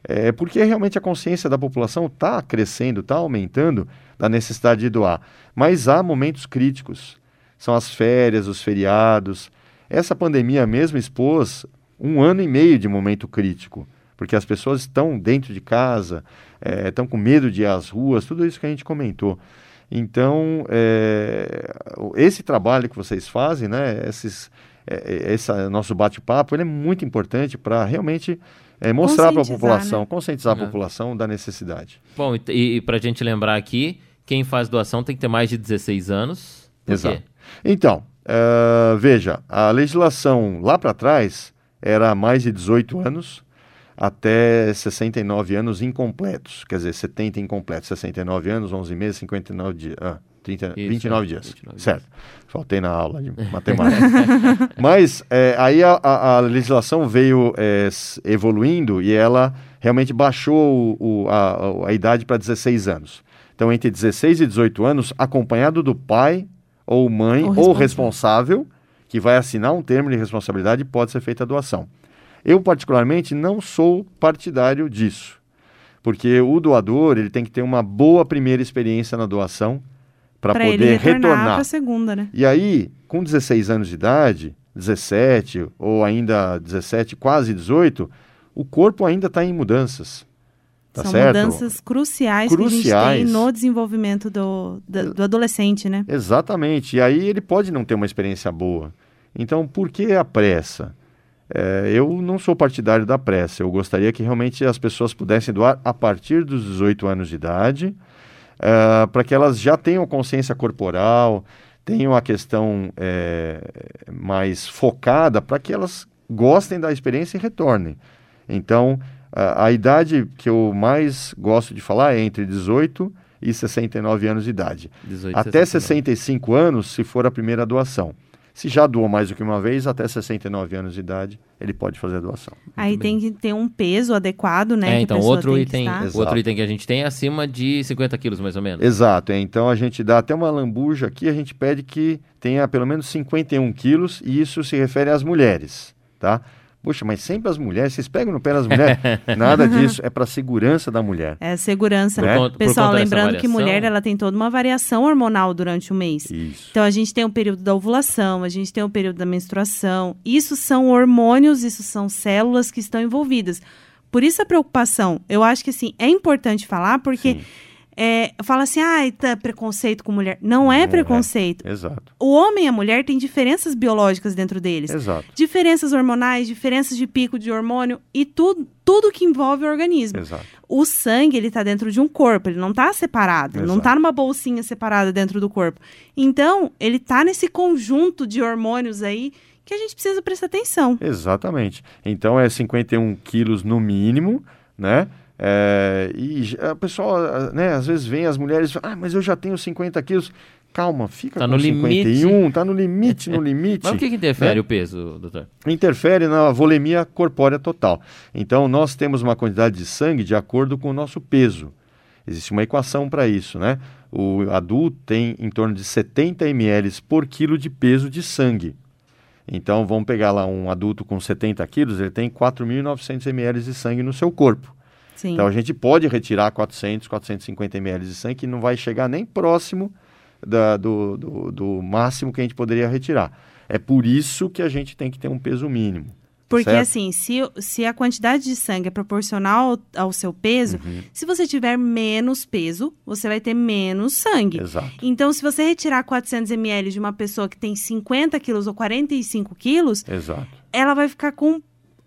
É porque realmente a consciência da população está crescendo, está aumentando da necessidade de doar. Mas há momentos críticos. São as férias, os feriados. Essa pandemia mesmo expôs um ano e meio de momento crítico, porque as pessoas estão dentro de casa, eh, estão com medo de ir às ruas, tudo isso que a gente comentou. Então, o- esse trabalho que vocês fazem, né, esses, eh, esse nosso bate-papo, ele é muito importante para realmente eh, mostrar para a população, né? conscientizar a É. população da necessidade. Bom, e, e pra gente lembrar aqui, quem faz doação tem que ter mais de 16 anos. Por quê? Exato. Então, eh, veja, a legislação lá para trás era mais de 18 anos até 69 anos incompletos, quer dizer, 70 incompletos, 69 anos, 11 meses, 59 dias, ah, 30, Isso, 29 é, dias, 29 certo. Faltei na aula de matemática. Mas eh, aí a, a- a legislação veio s- evoluindo e ela realmente baixou o- o- a- a idade para 16 anos. Então, entre 16 e 18 anos, acompanhado do pai ou mãe Ou ou responsável. responsável, que vai assinar um termo de responsabilidade, pode ser feita a doação. Eu, particularmente, não sou partidário disso, porque o doador ele tem que ter uma boa primeira experiência na doação para poder retornar segunda, né? E aí, com 16 anos de idade, 17 ou ainda 17, quase 18, o corpo ainda está em mudanças. Tá São certo? mudanças cruciais, que a Cruciais. gente tem no desenvolvimento do, do, do adolescente, né? Exatamente. E aí ele pode não ter uma experiência boa. Então, por que a pressa? É, eu não sou partidário da pressa. Eu gostaria que realmente as pessoas pudessem doar a partir dos 18 anos de idade, é, para que elas já tenham consciência corporal, tenham a questão é, mais focada, para que elas gostem da experiência e retornem. Então, a, a idade que eu mais gosto de falar é entre 18 e 69 anos de idade. 18, Até 69. 65 anos, se for a primeira doação. Se já doou mais do que uma vez, até 69 anos de idade, ele pode fazer a doação. Aí tem que ter um peso adequado, né? É, então, outro item, outro item que a gente tem é acima de 50 quilos, mais ou menos. Exato. é, Então a gente dá até uma lambuja aqui, a gente pede que tenha pelo menos 51 quilos, e isso se refere às mulheres, tá? Poxa, mas sempre as mulheres, vocês pegam no pé das mulheres? Nada disso, é para a segurança da mulher. É segurança. Né? conta- Pessoal, lembrando que mulher ela tem toda uma variação hormonal durante o mês. Isso. Então a gente tem o período da ovulação, a gente tem o período da menstruação. Isso são hormônios, isso são células que estão envolvidas. Por isso a preocupação. Eu acho que assim é importante falar porque Sim. É, fala assim, ah, tá preconceito com mulher. Não é Não é. preconceito. Exato. O homem e a mulher têm diferenças biológicas dentro deles. Exato. Diferenças hormonais, diferenças de pico de hormônio e tudo, tudo que envolve o organismo. Exato. O sangue, ele tá dentro de um corpo, ele não tá separado, ele não Exato. tá numa bolsinha separada dentro do corpo. Então, ele tá nesse conjunto de hormônios aí que a gente precisa prestar atenção. Exatamente. Então é 51 quilos no mínimo, né? É, e a pessoa, né, às vezes vem as mulheres e ah, mas eu já tenho 50 quilos. Calma, fica Tá com no limite. 51, tá no limite, no limite. Mas o que, que interfere né? o peso, doutor? Interfere na volemia corpórea total. Então, nós temos uma quantidade de sangue de acordo com o nosso peso. Existe uma equação para isso, né? O adulto tem em torno de 70 ml por quilo de peso de sangue. Então, vamos pegar lá um adulto com 70 quilos, ele tem 4.900 ml de sangue no seu corpo. Sim. Então, a gente pode retirar 400, 450 ml de sangue, que não vai chegar nem próximo da- do, do- do máximo que a gente poderia retirar. É por isso que a gente tem que ter um peso mínimo. Porque certo? assim, se, se a quantidade de sangue é proporcional ao, ao seu peso, Uhum. se você tiver menos peso, você vai ter menos sangue. Exato. Então, se você retirar 400 ml de uma pessoa que tem 50 quilos ou 45 quilos, Exato. ela vai ficar com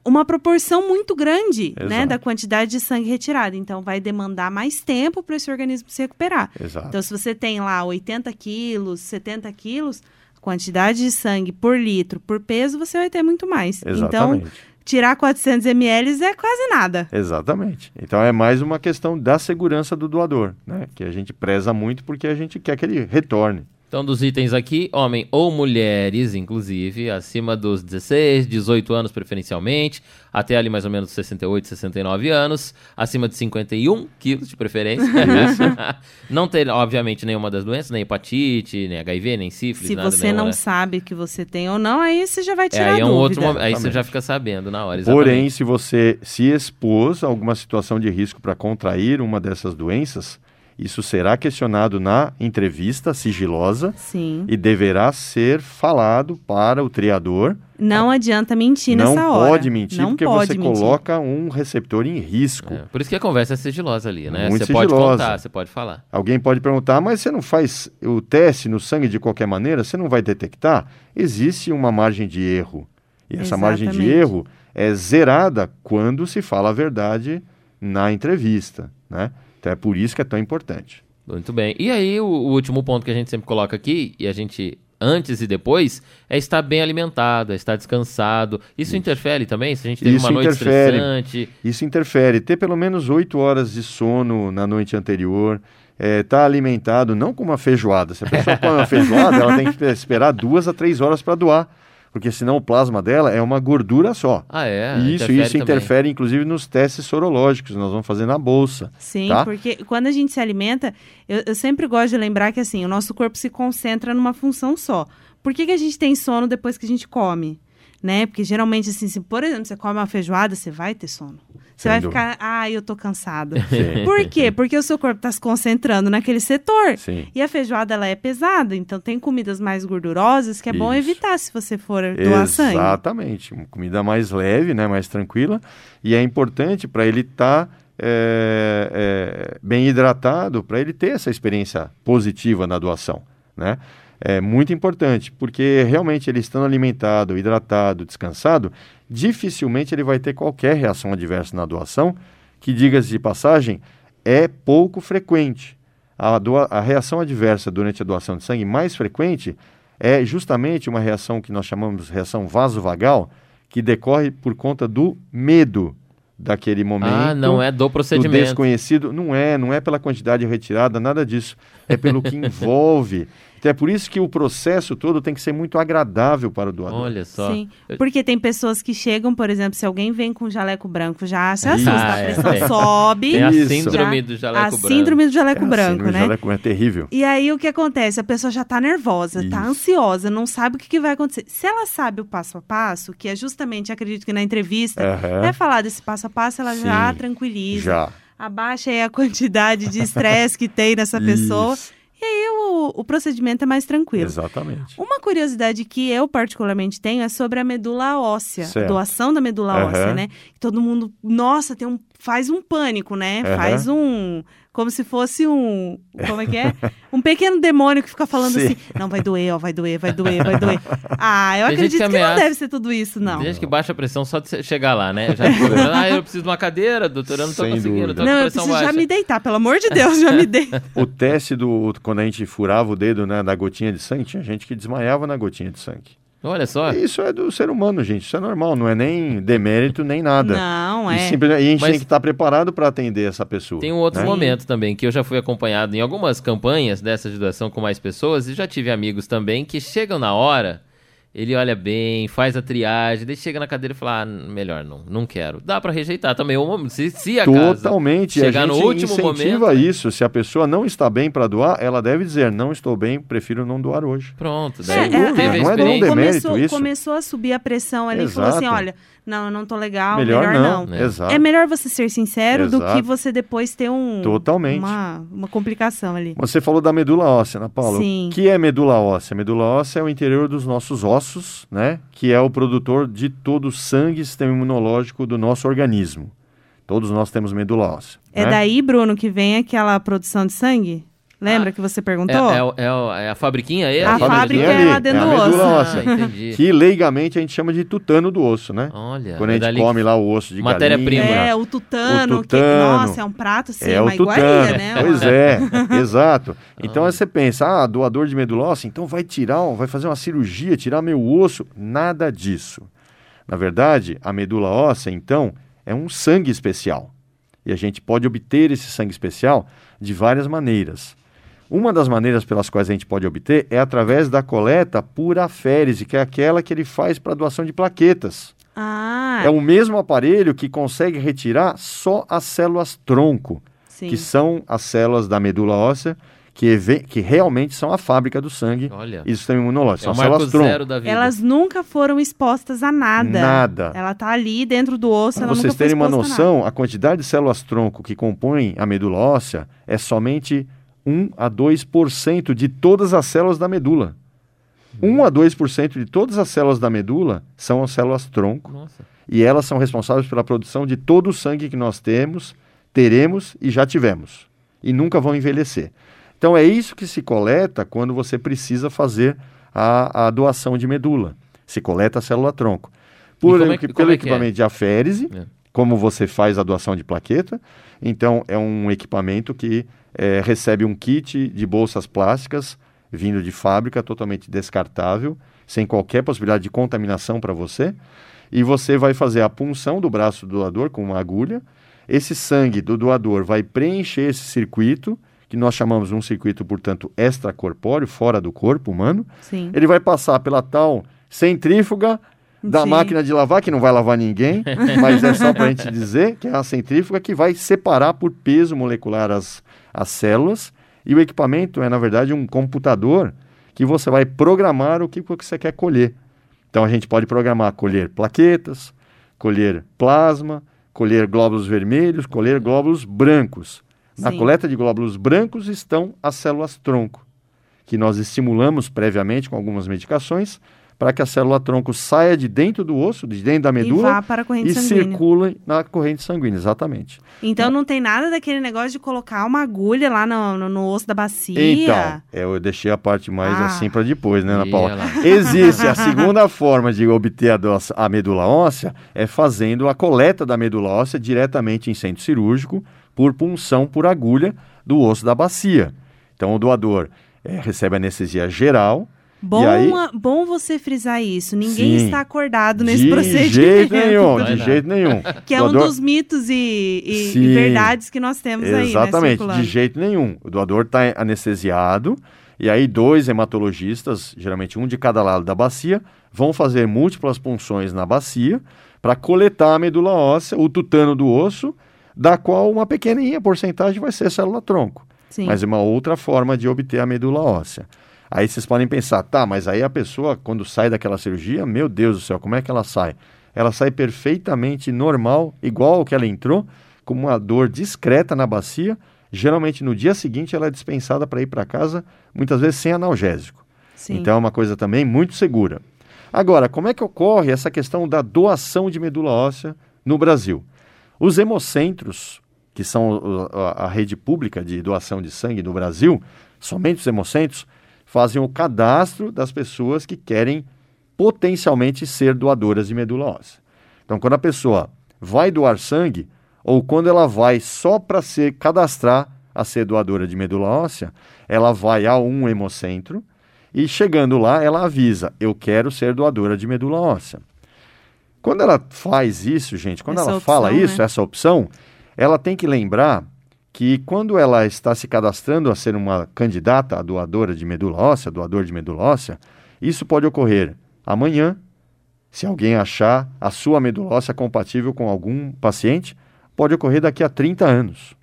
uma proporção muito grande, né, da quantidade de sangue retirada. Então, vai demandar mais tempo para esse organismo se recuperar. Exato. Então, se você tem lá 80 quilos, 70 quilos, quantidade de sangue por litro, por peso, você vai ter muito mais. Então, Exatamente. tirar 400 ml é quase nada. Exatamente. Então é mais uma questão da segurança do doador, né? Que a gente preza muito porque a gente quer que ele retorne. Então, dos itens aqui, homem ou mulheres, inclusive, acima dos 16, 18 anos preferencialmente, até ali mais ou menos 68, 69 anos, acima de 51 quilos de preferência. não ter, obviamente, nenhuma das doenças, nem hepatite, nem HIV, nem sífilis, Se nada você não né? sabe que você tem ou não, aí você já vai É, tirar aí é um dúvida. outro momento, aí você já fica sabendo na hora, exatamente. Porém, se você se expôs a alguma situação de risco para contrair uma dessas doenças, isso será questionado na entrevista sigilosa Sim. e deverá ser falado para o triador. Não adianta mentir não nessa hora. pode mentir não porque pode você mentir. coloca um receptor em risco. É, por isso que a conversa é sigilosa ali, né? Muito Você pode sigilosa. contar, você pode falar. Alguém pode perguntar, mas você não faz o teste no sangue de qualquer maneira? Você não vai detectar? Existe uma margem de erro. E essa margem de Exatamente. erro é zerada quando se fala a verdade na entrevista, né? Então é por isso que é tão importante. Muito bem. E aí, o, o último ponto que a gente sempre coloca aqui, e a gente, antes e depois, é estar bem alimentado, é estar descansado. Isso, interfere também? Se a gente teve Isso uma noite interfere. estressante. Isso interfere. Ter pelo menos oito horas de sono na noite anterior, estar alimentado, não com uma feijoada. Se a pessoa come uma feijoada, ela tem que esperar duas a três horas para doar. Porque senão o plasma dela é uma gordura só. Ah, é? isso, interfere isso também. interfere, inclusive, nos testes sorológicos. Nós vamos fazer na bolsa. Sim, tá? porque quando a gente se alimenta, eu, eu sempre gosto de lembrar que assim, o nosso corpo se concentra numa função só. Por que, que a gente tem sono depois que a gente come? Né? Porque geralmente, assim, se, por exemplo, você come uma feijoada, você vai ter sono. Você vai ficar, ah, eu tô cansado. Sim. Por quê? Porque o seu corpo está se concentrando naquele setor. Sim. E a feijoada, ela é pesada, então tem comidas mais gordurosas que é bom Isso. evitar se você for doar sangue. Exatamente. Comida mais leve, né, mais tranquila. E é importante para ele estar bem hidratado, para ele ter essa experiência positiva na doação. Né? É muito importante, porque realmente ele estando alimentado, hidratado, descansado, dificilmente ele vai ter qualquer reação adversa na doação, que, diga-se de passagem, é pouco frequente. A, doa- a reação adversa durante a doação de sangue mais frequente é justamente uma reação que nós chamamos de reação vasovagal, que decorre por conta do medo daquele momento. Ah, não é do do procedimento. desconhecido. Não é, não é pela quantidade retirada, nada disso. É pelo que envolve. Então é por isso que o processo todo tem que ser muito agradável para o doador. Olha só. Sim, porque tem pessoas que chegam, por exemplo, se alguém vem com jaleco branco, já se assusta, Ah, a é, pressão tem. sobe. Tem a Isso. síndrome Já- do a jaleco branco. síndrome do jaleco É branco, o né? jaleco é terrível. E aí o que acontece? A pessoa já tá nervosa, tá Isso. ansiosa, não sabe o que, que vai acontecer. Se ela sabe o passo a passo, que é justamente, acredito que na entrevista, Aham. é falar desse passo a passo, ela já Sim, tranquiliza. Já. Abaixa aí a quantidade de estresse que tem nessa pessoa. Isso. E aí o, o procedimento é mais tranquilo. Exatamente. Uma curiosidade que eu particularmente tenho é sobre a medula óssea, Certo. a doação da medula Aham. óssea, né? Todo mundo, nossa, tem um, faz um pânico, né? Aham. Faz um, como se fosse um, como é que é? Um pequeno demônio que fica falando Sim. assim, não, vai doer, ó, vai doer, vai doer, vai doer. Ah, eu Tem acredito que que, não ameaça. deve ser tudo isso, não. Tem gente que baixa a pressão só de chegar lá, né? Já ah, eu preciso de uma cadeira, doutor, eu não tô Sem conseguindo, tô Não, eu preciso baixa. já me deitar, pelo amor de Deus, já me deito. O teste do. Quando a gente furava o dedo né, na gotinha de sangue, tinha gente que desmaiava na gotinha de sangue. Olha só. Isso é do ser humano, gente. Isso é normal, não é nem demérito nem nada. Não, E, é. simplesmente- e a gente Mas- tem que estar preparado para atender essa pessoa. Tem um outro né? momento também, que eu já fui acompanhado em algumas campanhas dessa de doação com mais pessoas e já tive amigos também que chegam na hora, ele olha bem, faz a triagem, daí chega na cadeira e fala, ah, melhor não, não quero. Dá pra rejeitar também, um- se, se acaso Totalmente. chegar a no gente último incentiva momento... isso. Se a pessoa não está bem para doar, ela deve dizer: não estou bem, prefiro não doar hoje. Pronto, daí dúvida, teve a não é não experiência. demérito começou, isso. começou a subir a pressão ali e falou assim: Exato. olha, não, eu não tô legal, melhor, melhor, não. não. É. Exato. É melhor você ser sincero do que Exato. você depois ter um, Totalmente. uma, uma complicação ali. Você falou da medula óssea, Ana Paula. Sim. O que é medula óssea? Medula óssea é o interior dos nossos ossos. ossos, né, que é o produtor de todo o sangue e sistema imunológico do nosso organismo. Todos nós temos medula óssea. É né? daí, Bruno, que vem aquela produção de sangue? Lembra Ah, que você É, perguntou? é, é o- é a fabriquinha aí? A aquela fábrica medula? é lá dentro é a do medula osso. óssea. Ah, entendi. Que leigamente a gente chama de tutano do osso, né? Olha. Quando a é gente dali come lá o osso de Matéria-prima. galinha. É, o tutano, O que- tutano. nossa, é um prato assim, É uma o tutano. iguaria, né? Pois é, exato. Então aí você pensa, ah, doador de medula óssea, então vai tirar, vai fazer uma cirurgia, tirar meu osso. Nada disso. Na verdade, a medula óssea, então, é um sangue especial. E a gente pode obter esse sangue especial de várias maneiras. Uma das maneiras pelas quais a gente pode obter é através da coleta por aférese, que é aquela que ele faz para doação de plaquetas. Ah, É o mesmo aparelho que consegue retirar só as células tronco, sim. que são as células da medula óssea, que, que realmente são a fábrica do sangue Olha. e do sistema imunológico. É São células tronco. zero da vida. Elas nunca foram expostas a nada. Nada. Ela tá ali dentro do osso, Para vocês nunca foi terem uma exposta a noção, a quantidade de células tronco que compõem a medula óssea é somente 1 a 2% de todas as células da medula. 1 a 2% de todas as células da medula são as células tronco Nossa. e elas são responsáveis pela produção de todo o sangue que nós temos, teremos e já tivemos. E nunca vão envelhecer. Então é isso que se coleta quando você precisa fazer a, a doação de medula. Se coleta a célula tronco. Por, é que- pelo é é? equipamento de aférese, É. como você faz a doação de plaqueta. Então é um equipamento que eh, recebe um kit de bolsas plásticas vindo de fábrica, totalmente descartável, sem qualquer possibilidade de contaminação para você. E você vai fazer a punção do braço do doador com uma agulha. Esse sangue do doador vai preencher esse circuito, que nós chamamos de um circuito, portanto, extracorpóreo, fora do corpo humano. Sim. Ele vai passar pela tal centrífuga da Sim. máquina de lavar, que não vai lavar ninguém, mas é só para a gente dizer que é a centrífuga que vai separar por peso molecular as, as células. E o equipamento é, na verdade, um computador que você vai programar o que você quer colher. Então a gente pode programar colher plaquetas, colher plasma, colher glóbulos vermelhos, colher glóbulos brancos. Na Sim. coleta de glóbulos brancos estão as células tronco, que nós estimulamos previamente com algumas medicações para que a célula tronco saia de dentro do osso, de dentro da E medula vá para a corrente e sanguínea. circula na corrente sanguínea, exatamente. Então não tem nada daquele negócio de colocar uma agulha lá no, no, no osso da bacia. Então, é, eu deixei a parte mais Ah. assim para depois, né, Ana Paula? Existe a segunda forma de obter a, a medula óssea é fazendo a coleta da medula óssea diretamente em centro cirúrgico por punção por agulha do osso da bacia. Então o doador eh, recebe anestesia geral. Bom, aí- bom você frisar isso. Ninguém Sim. está acordado nesse de procedimento. jeito nenhum, de jeito nenhum. Que é um Doador- dos mitos e, e- e verdades que nós temos aí, né, Exatamente, circulando. de jeito nenhum. O doador está anestesiado e aí dois hematologistas, geralmente um de cada lado da bacia, vão fazer múltiplas punções na bacia para coletar a medula óssea, o tutano do osso, da qual uma pequenininha porcentagem vai ser célula tronco. Sim. Mas é uma outra forma de obter a medula óssea. Aí vocês podem pensar, tá, mas aí a pessoa, quando sai daquela cirurgia, meu Deus do céu, como é que ela sai? Ela sai perfeitamente normal, igual ao que ela entrou, com uma dor discreta na bacia. Geralmente no dia seguinte ela é dispensada para ir para casa, muitas vezes sem analgésico. Sim. Então é uma coisa também muito segura. Agora, como é que ocorre essa questão da doação de medula óssea no Brasil? Os hemocentros, que são a rede pública de doação de sangue no Brasil, somente os hemocentros, fazem o cadastro das pessoas que querem potencialmente ser doadoras de medula óssea. Então, quando a pessoa vai doar sangue, ou quando ela vai só para se cadastrar a ser doadora de medula óssea, ela vai a um hemocentro e chegando lá, ela avisa: Eu quero ser doadora de medula óssea. Quando ela faz isso, gente, quando Essa ela opção, fala isso, né? essa opção, ela tem que lembrar que quando ela está se cadastrando a ser uma candidata a doadora de medula óssea, doador de medula óssea, isso pode ocorrer amanhã, se alguém achar a sua medula óssea compatível com algum paciente, pode ocorrer daqui a 30 anos.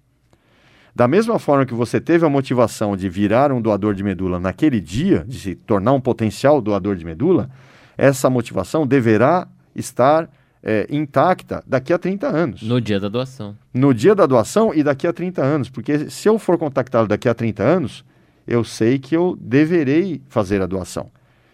Da mesma forma que você teve a motivação de virar um doador de medula naquele dia, de se tornar um potencial doador de medula, essa motivação deverá estar eh, intacta daqui a 30 anos. No dia da doação. No dia da doação e daqui a 30 anos. Porque se eu for contactado daqui a 30 anos, eu sei que eu deverei fazer a doação.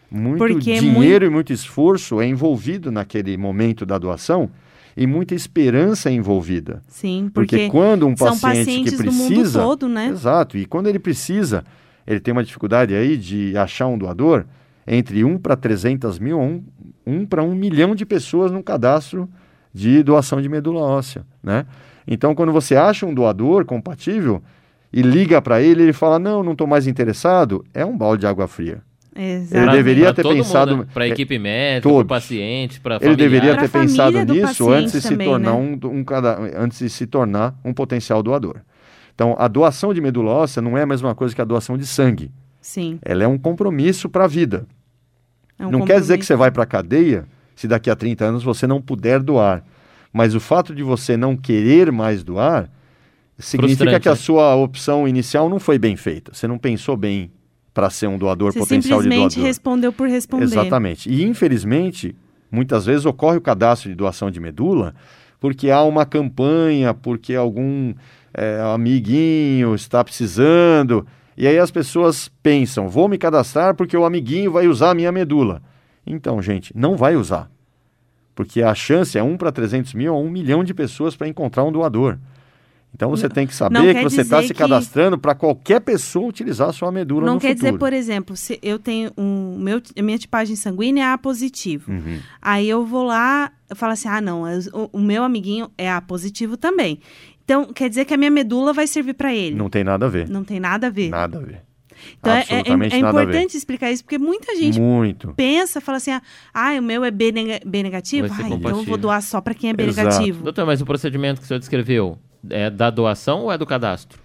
Muito Porque é dinheiro e muito esforço é envolvido naquele momento da doação e muita esperança é envolvida. Sim, Porque, porque, quando um são paciente pacientes que do mundo precisa. todo, né? Exato. E quando ele precisa, ele tem uma dificuldade aí de achar um doador entre 1 para 300 mil, 1, 1 para 1 milhão de pessoas no cadastro de doação de medula óssea, né? Então, quando você acha um doador compatível e liga para ele, ele fala: Não, não estou mais interessado, é um balde de água fria. Exato. Ele Pra- deveria pra ter todo pensado- Mundo, para a é, equipe médica, para o paciente, para Ele deveria Pra ter pensado nisso antes de se também, tornar né? um, um antes de se tornar um potencial doador. Então, a doação de medula óssea não é a mesma coisa que a doação de sangue. Sim. Ela é um compromisso para a vida. É um não quer dizer que você vai para a cadeia se daqui a 30 anos você não puder doar. Mas o fato de você não querer mais doar significa Frustrante, que a né? sua opção inicial não foi bem feita. Você não pensou bem para ser um doador Você potencial de simplesmente doador. respondeu por responder. Exatamente. E infelizmente, muitas vezes ocorre o cadastro de doação de medula porque há uma campanha, porque algum é, amiguinho está precisando. E aí as pessoas pensam: vou me cadastrar porque o amiguinho vai usar a minha medula. Então, gente, não vai usar. Porque a chance é 1 para 300 mil a 1 milhão de pessoas para encontrar um doador. Então você tem que não saber que você está se cadastrando para qualquer pessoa utilizar a sua medula Não no quer dizer, futuro. por exemplo, se eu tenho um. Meu, minha tipagem sanguínea é A positivo. Uhum. Aí eu vou lá, eu falo assim: ah, não, o, o meu amiguinho é A positivo também. Então, quer dizer que a minha medula vai servir para ele. Não tem nada a ver. Não tem nada a ver. Nada a ver. Então, é- é, Absolutamente é nada a ver. importante explicar isso, porque muita gente Muito. pensa, fala assim: ah, ah, o meu é B, nega- B negativo? Ah, então eu vou doar só para quem é B Exato. negativo. Doutor, mas o procedimento que o senhor descreveu é da doação ou é do cadastro?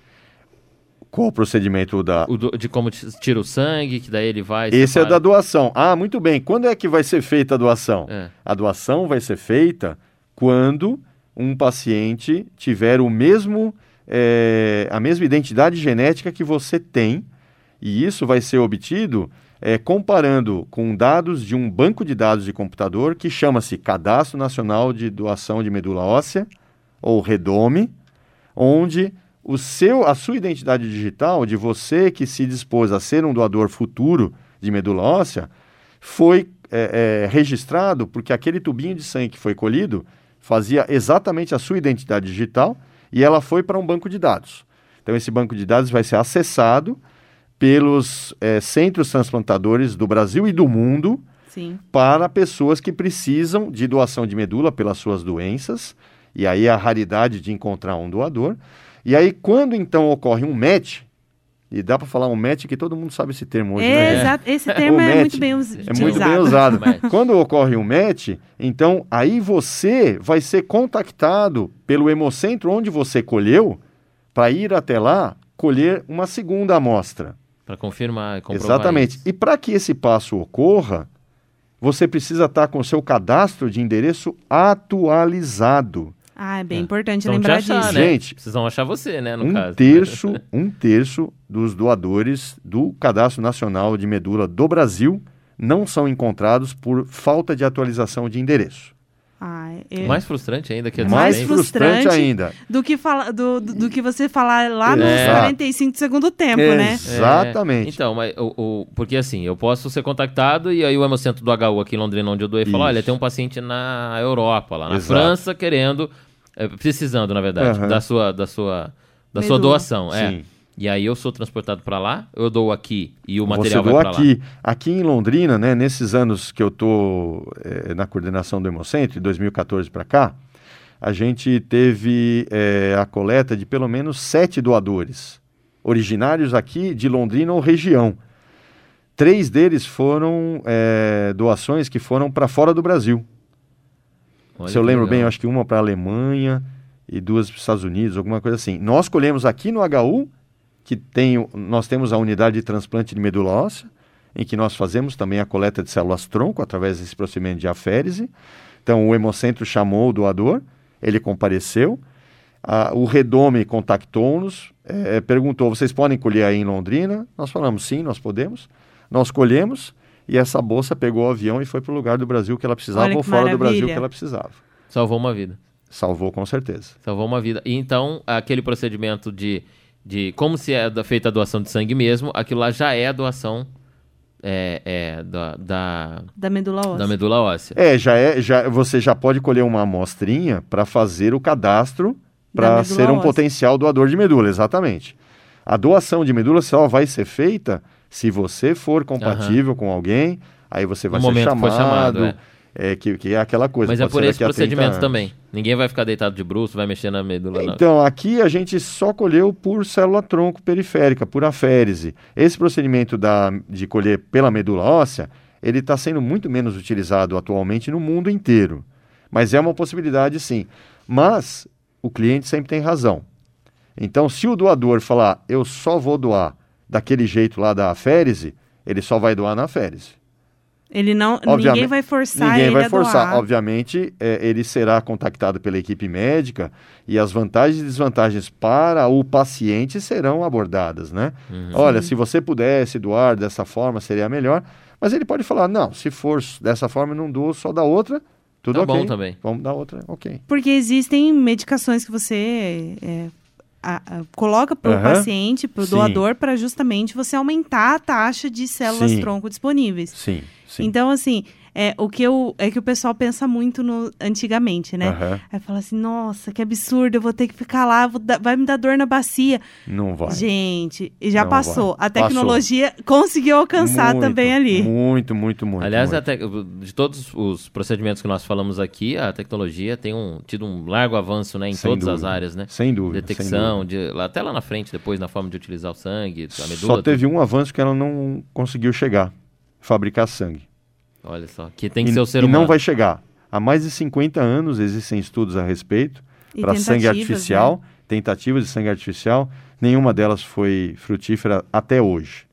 Qual o procedimento da. O do- de como tira o sangue, que daí ele vai. Esse é separa- da doação. Ah, muito bem. Quando é que vai ser feita a doação? É. A doação vai ser feita quando um paciente tiver o mesmo, eh, a mesma identidade genética que você tem, e isso vai ser obtido eh, comparando com dados de um banco de dados de computador que chama-se Cadastro Nacional de Doação de Medula Óssea, ou REDOME, onde o seu, a sua identidade digital de você que se dispôs a ser um doador futuro de medula óssea foi é, é, registrado porque aquele tubinho de sangue que foi colhido fazia exatamente a sua identidade digital e ela foi para um banco de dados. Então esse banco de dados vai ser acessado pelos é, centros transplantadores do Brasil e do mundo Sim. para pessoas que precisam de doação de medula pelas suas doenças, e aí a raridade de encontrar um doador. E aí, quando então ocorre um match, e dá para falar um match que todo mundo sabe esse termo hoje, né? Exato. Esse termo é muito bem us- É muito bem usado. Quando ocorre um match, então aí você vai ser contactado pelo hemocentro onde você colheu para ir até lá colher uma segunda amostra. Para confirmar, comprovar Exatamente. isso. E para que esse passo ocorra, você precisa estar com o seu cadastro de endereço atualizado. Ah, é bem importante Precisam te lembrar achar, disso. né? Gente, Precisam achar você, né, no um caso. terço, um terço dos doadores do Cadastro Nacional de Medula do Brasil não são encontrados por falta de atualização de endereço. Ah, eu- Mais frustrante ainda que Mais frustrante, ainda. do, que fala, do, do, do que você falar lá nos Exato. 45 do segundo tempo, né? Exatamente. É, então, mas o, o- porque assim, eu posso ser contactado e aí o Hemocentro do HU aqui em Londrina, onde eu doei, fala: olha, tem um paciente na Europa, lá na Exato. França, querendo, é, precisando, na verdade, Aham. da sua, da sua, da sua Medula. doação. É. Sim. E aí eu sou transportado para lá, eu dou aqui e o Você material doa vai para lá. aqui. Aqui em Londrina, né, nesses anos que eu estou na coordenação do Hemocentro, de 2014 para cá, a gente teve eh, a coleta de pelo menos sete doadores, originários aqui de Londrina ou região. Três deles foram eh, doações que foram para fora do Brasil. Olha Se eu lembro legal. bem, eu acho que uma para a Alemanha e duas para os Estados Unidos, alguma coisa assim. Nós colhemos aqui no HU, que tem, nós temos a unidade de transplante de medula óssea, em que nós fazemos também a coleta de células tronco através desse procedimento de aférese. Então, o Hemocentro chamou o doador, ele compareceu, a- o Redome contactou-nos, eh, perguntou: vocês podem colher aí em Londrina? Nós falamos: sim, nós podemos. Nós colhemos e essa bolsa pegou o avião e foi para o lugar do Brasil que ela precisava Olha ou que fora do Brasil maravilha. que ela precisava. Salvou uma vida. Salvou com certeza. Salvou uma vida. E então, aquele procedimento de, de como se é da- feita a doação de sangue mesmo, aquilo lá já é a doação é, é, da, da, Da medula óssea. da medula óssea. É, já é, já, você já pode colher uma amostrinha para fazer o cadastro Da para ser um óssea. potencial doador de medula, exatamente. A doação de medula só vai ser feita se você for compatível com alguém, aí você vai No ser chamado, chamado, é. é, que, que é aquela coisa. Mas é por esse daqui a 30 procedimento também. Ninguém vai ficar deitado de bruço, vai mexer na medula. Então, aqui a gente só colheu por célula-tronco periférica, por aférese. Esse procedimento da, de colher pela medula óssea, ele está sendo muito menos utilizado atualmente no mundo inteiro. Mas é uma possibilidade, sim. Mas o cliente sempre tem razão. Então, se o doador falar, eu só vou doar daquele jeito lá da aférese, ele só vai doar na aférese. Ele não. Obviamente- ninguém vai forçar Ninguém ele vai a forçar. doar. Obviamente, é, ele será contactado pela equipe médica e as vantagens e desvantagens para o paciente serão abordadas, né? Uhum. Olha, se você pudesse doar dessa forma, seria melhor. Mas ele pode falar, não, se for dessa forma, eu não dou, só da outra, tudo Tá ok. bom também. Vamos dar outra, ok. Porque existem medicações que você é, a- a- coloca para o Aham. paciente, para o doador, para justamente você aumentar a taxa de células Sim. tronco disponíveis. Sim, sim. Então, assim, é, o que eu, é que o pessoal pensa muito no, antigamente, né? Aham. Aí fala assim, nossa, que absurdo, eu vou ter que ficar lá, dar- vai me dar dor na bacia. Não vai. Gente, e já Não passou. vai. A tecnologia conseguiu alcançar Muito, também ali. Muito, muito, muito. Aliás, muito. até, de todos os procedimentos que nós falamos aqui, a tecnologia tem um, tido um largo avanço né, em Sem todas as dúvida. áreas, né? Sem dúvida. sem Detecção, dúvida. de, até lá na frente, depois, na forma de utilizar o sangue, a medula. Só teve um avanço que ela não conseguiu chegar. Fabricar sangue. Olha só, que tem que e, ser o ser e humano. não vai chegar. Há mais de 50 anos existem estudos a respeito E para sangue tentativas, artificial, né? tentativas de sangue artificial. Nenhuma delas foi frutífera até hoje.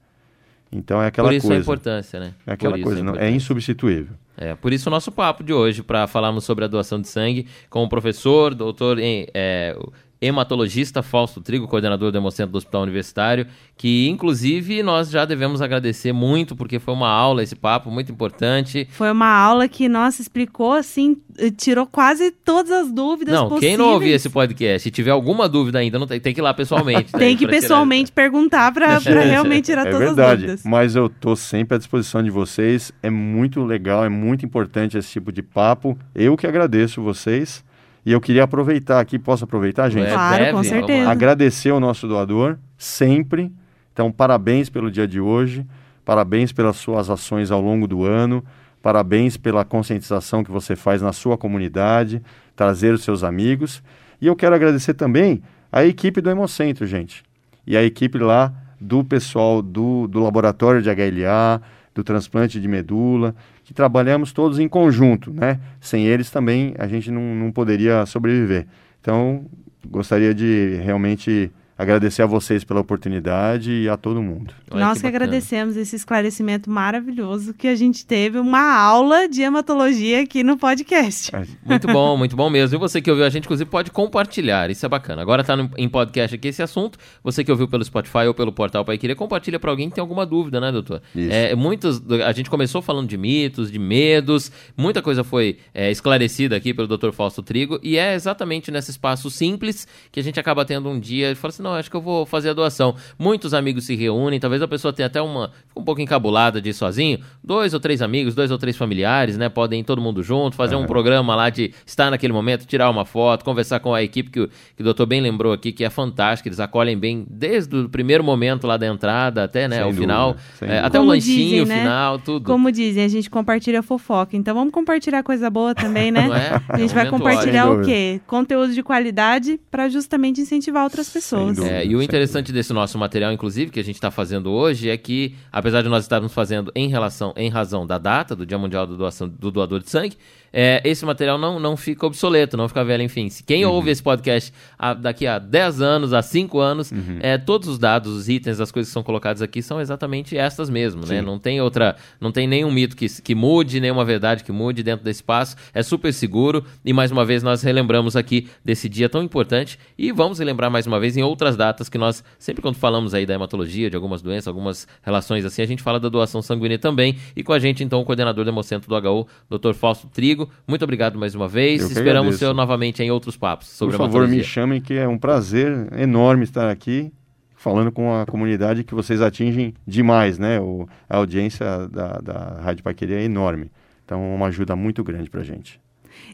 Então é aquela Por isso a coisa. importância, né? É aquela a coisa, não, é insubstituível. É, por isso o nosso papo de hoje, para falarmos sobre a doação de sangue com o professor, doutor em, é, hematologista Fausto Trigo, coordenador do Hemocentro do Hospital Universitário, que inclusive nós já devemos agradecer muito, porque foi uma aula esse papo muito importante. Foi uma aula que, nossa, explicou assim, eh, tirou quase todas as dúvidas Não, possíveis. quem não ouvir esse podcast e tiver alguma dúvida ainda, não tem, tem que ir lá pessoalmente. né, Tem que pra tirar- pessoalmente perguntar para realmente tirar É todas as verdade, dúvidas. mas eu estou sempre à disposição de vocês. É muito legal, é muito importante esse tipo de papo. Eu que agradeço vocês. E eu queria aproveitar aqui, posso aproveitar, gente? É, Claro, deve, com certeza. Agradecer ao nosso doador, sempre. Então, parabéns pelo dia de hoje, parabéns pelas suas ações ao longo do ano, parabéns pela conscientização que você faz na sua comunidade, trazer os seus amigos. E eu quero agradecer também a equipe do Hemocentro, gente. E a equipe lá do pessoal do, do laboratório de HLA, do transplante de medula, que trabalhamos todos em conjunto, né? Sem eles também a gente não, não poderia sobreviver. Então, gostaria de realmente agradecer a vocês pela oportunidade e a todo mundo. Olha Nós que, bacana. agradecemos esse esclarecimento maravilhoso que a gente teve uma aula de hematologia aqui no podcast. Muito bom, muito bom mesmo. E você que ouviu a gente, inclusive, pode compartilhar. Isso é bacana. Agora tá no- em podcast aqui esse assunto. Você que ouviu pelo Spotify ou pelo portal Pai Querer, compartilha para alguém que tem alguma dúvida, né, doutor? Isso. É, muitos, a gente começou falando de mitos, de medos. Muita coisa foi é, esclarecida aqui pelo doutor Fausto Trigo. E é exatamente nesse espaço simples que a gente acaba tendo um dia e fala assim: não, acho que eu vou fazer a doação. Muitos amigos se reúnem, talvez a pessoa tenha até uma. fica um pouco encabulada de ir sozinho. Dois ou três amigos, dois ou três familiares, né? Podem ir todo mundo junto, fazer um programa lá de estar naquele momento, tirar uma foto, conversar com a equipe que, o- que o doutor bem lembrou aqui, que é fantástica. Eles acolhem bem desde o primeiro momento lá da entrada até né, Sem o final. é, até o Como lanchinho dizem, né? final, tudo. Como dizem, a gente compartilha fofoca. Então vamos compartilhar coisa boa também, né? Não é? A gente É um vai compartilhar ótimo. o quê? Conteúdo de qualidade para justamente incentivar outras pessoas. Dúvida. É, e o interessante desse nosso material, inclusive, que a gente está fazendo hoje, é que, apesar de nós estarmos fazendo em relação, em razão da data do Dia Mundial da Doação do Doador de Sangue, é, esse material não, não fica obsoleto, não fica velho, enfim. Se quem ouve esse podcast a- daqui a 10 anos, a 5 anos, é, todos os dados, os itens, as coisas que são colocadas aqui são exatamente estas mesmo, né? Sim. Não tem outra, não tem nenhum mito que, que mude, nenhuma verdade que mude dentro desse espaço. É super seguro e mais uma vez nós relembramos aqui desse dia tão importante e vamos relembrar mais uma vez em outras datas que nós sempre quando falamos aí da hematologia, de algumas doenças, algumas relações assim, a gente fala da doação sanguínea também e com a gente então o coordenador do Hemocentro do HU, Dr. Fausto Trigo. Muito obrigado mais uma vez. Eu Esperamos senhor novamente em outros papos Por sobre favor, me chamem que é um prazer enorme estar aqui falando com a comunidade que vocês atingem demais, né? O, a audiência da, da Rádio Paqueria é enorme. Então, é uma ajuda muito grande para a gente.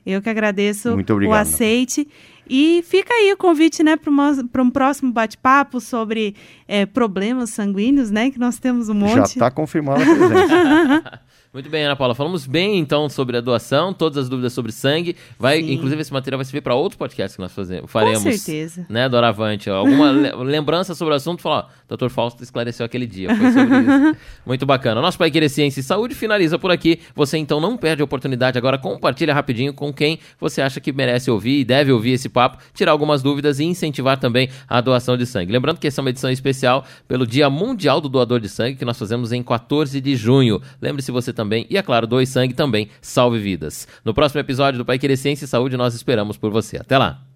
Eu que agradeço Muito obrigado, o aceite. E fica aí o convite, né, para um próximo bate-papo sobre é, problemas sanguíneos, né? Que nós temos um monte. Já está confirmada a presença. Muito bem, Ana Paula. Falamos bem então sobre a doação, todas as dúvidas sobre sangue. Vai, Sim. inclusive, esse material vai servir para outros podcasts que nós fazemos, faremos. Com certeza. Né, Doravante? Alguma le- lembrança sobre o assunto? Falar, ó, Dr. Fausto esclareceu aquele dia. Foi sobre isso. Muito bacana. Nosso Pai Querer Ciência e Saúde finaliza por aqui. Você então não perde a oportunidade. Agora compartilha rapidinho com quem você acha que merece ouvir e deve ouvir esse papo, tirar algumas dúvidas e incentivar também a doação de sangue. Lembrando que essa é uma edição especial pelo Dia Mundial do Doador de Sangue, que nós fazemos em 14 de junho. Lembre-se você também. E é claro, doe sangue também, salve vidas. No próximo episódio do Pai Querer Ciência e Saúde, nós esperamos por você. Até lá!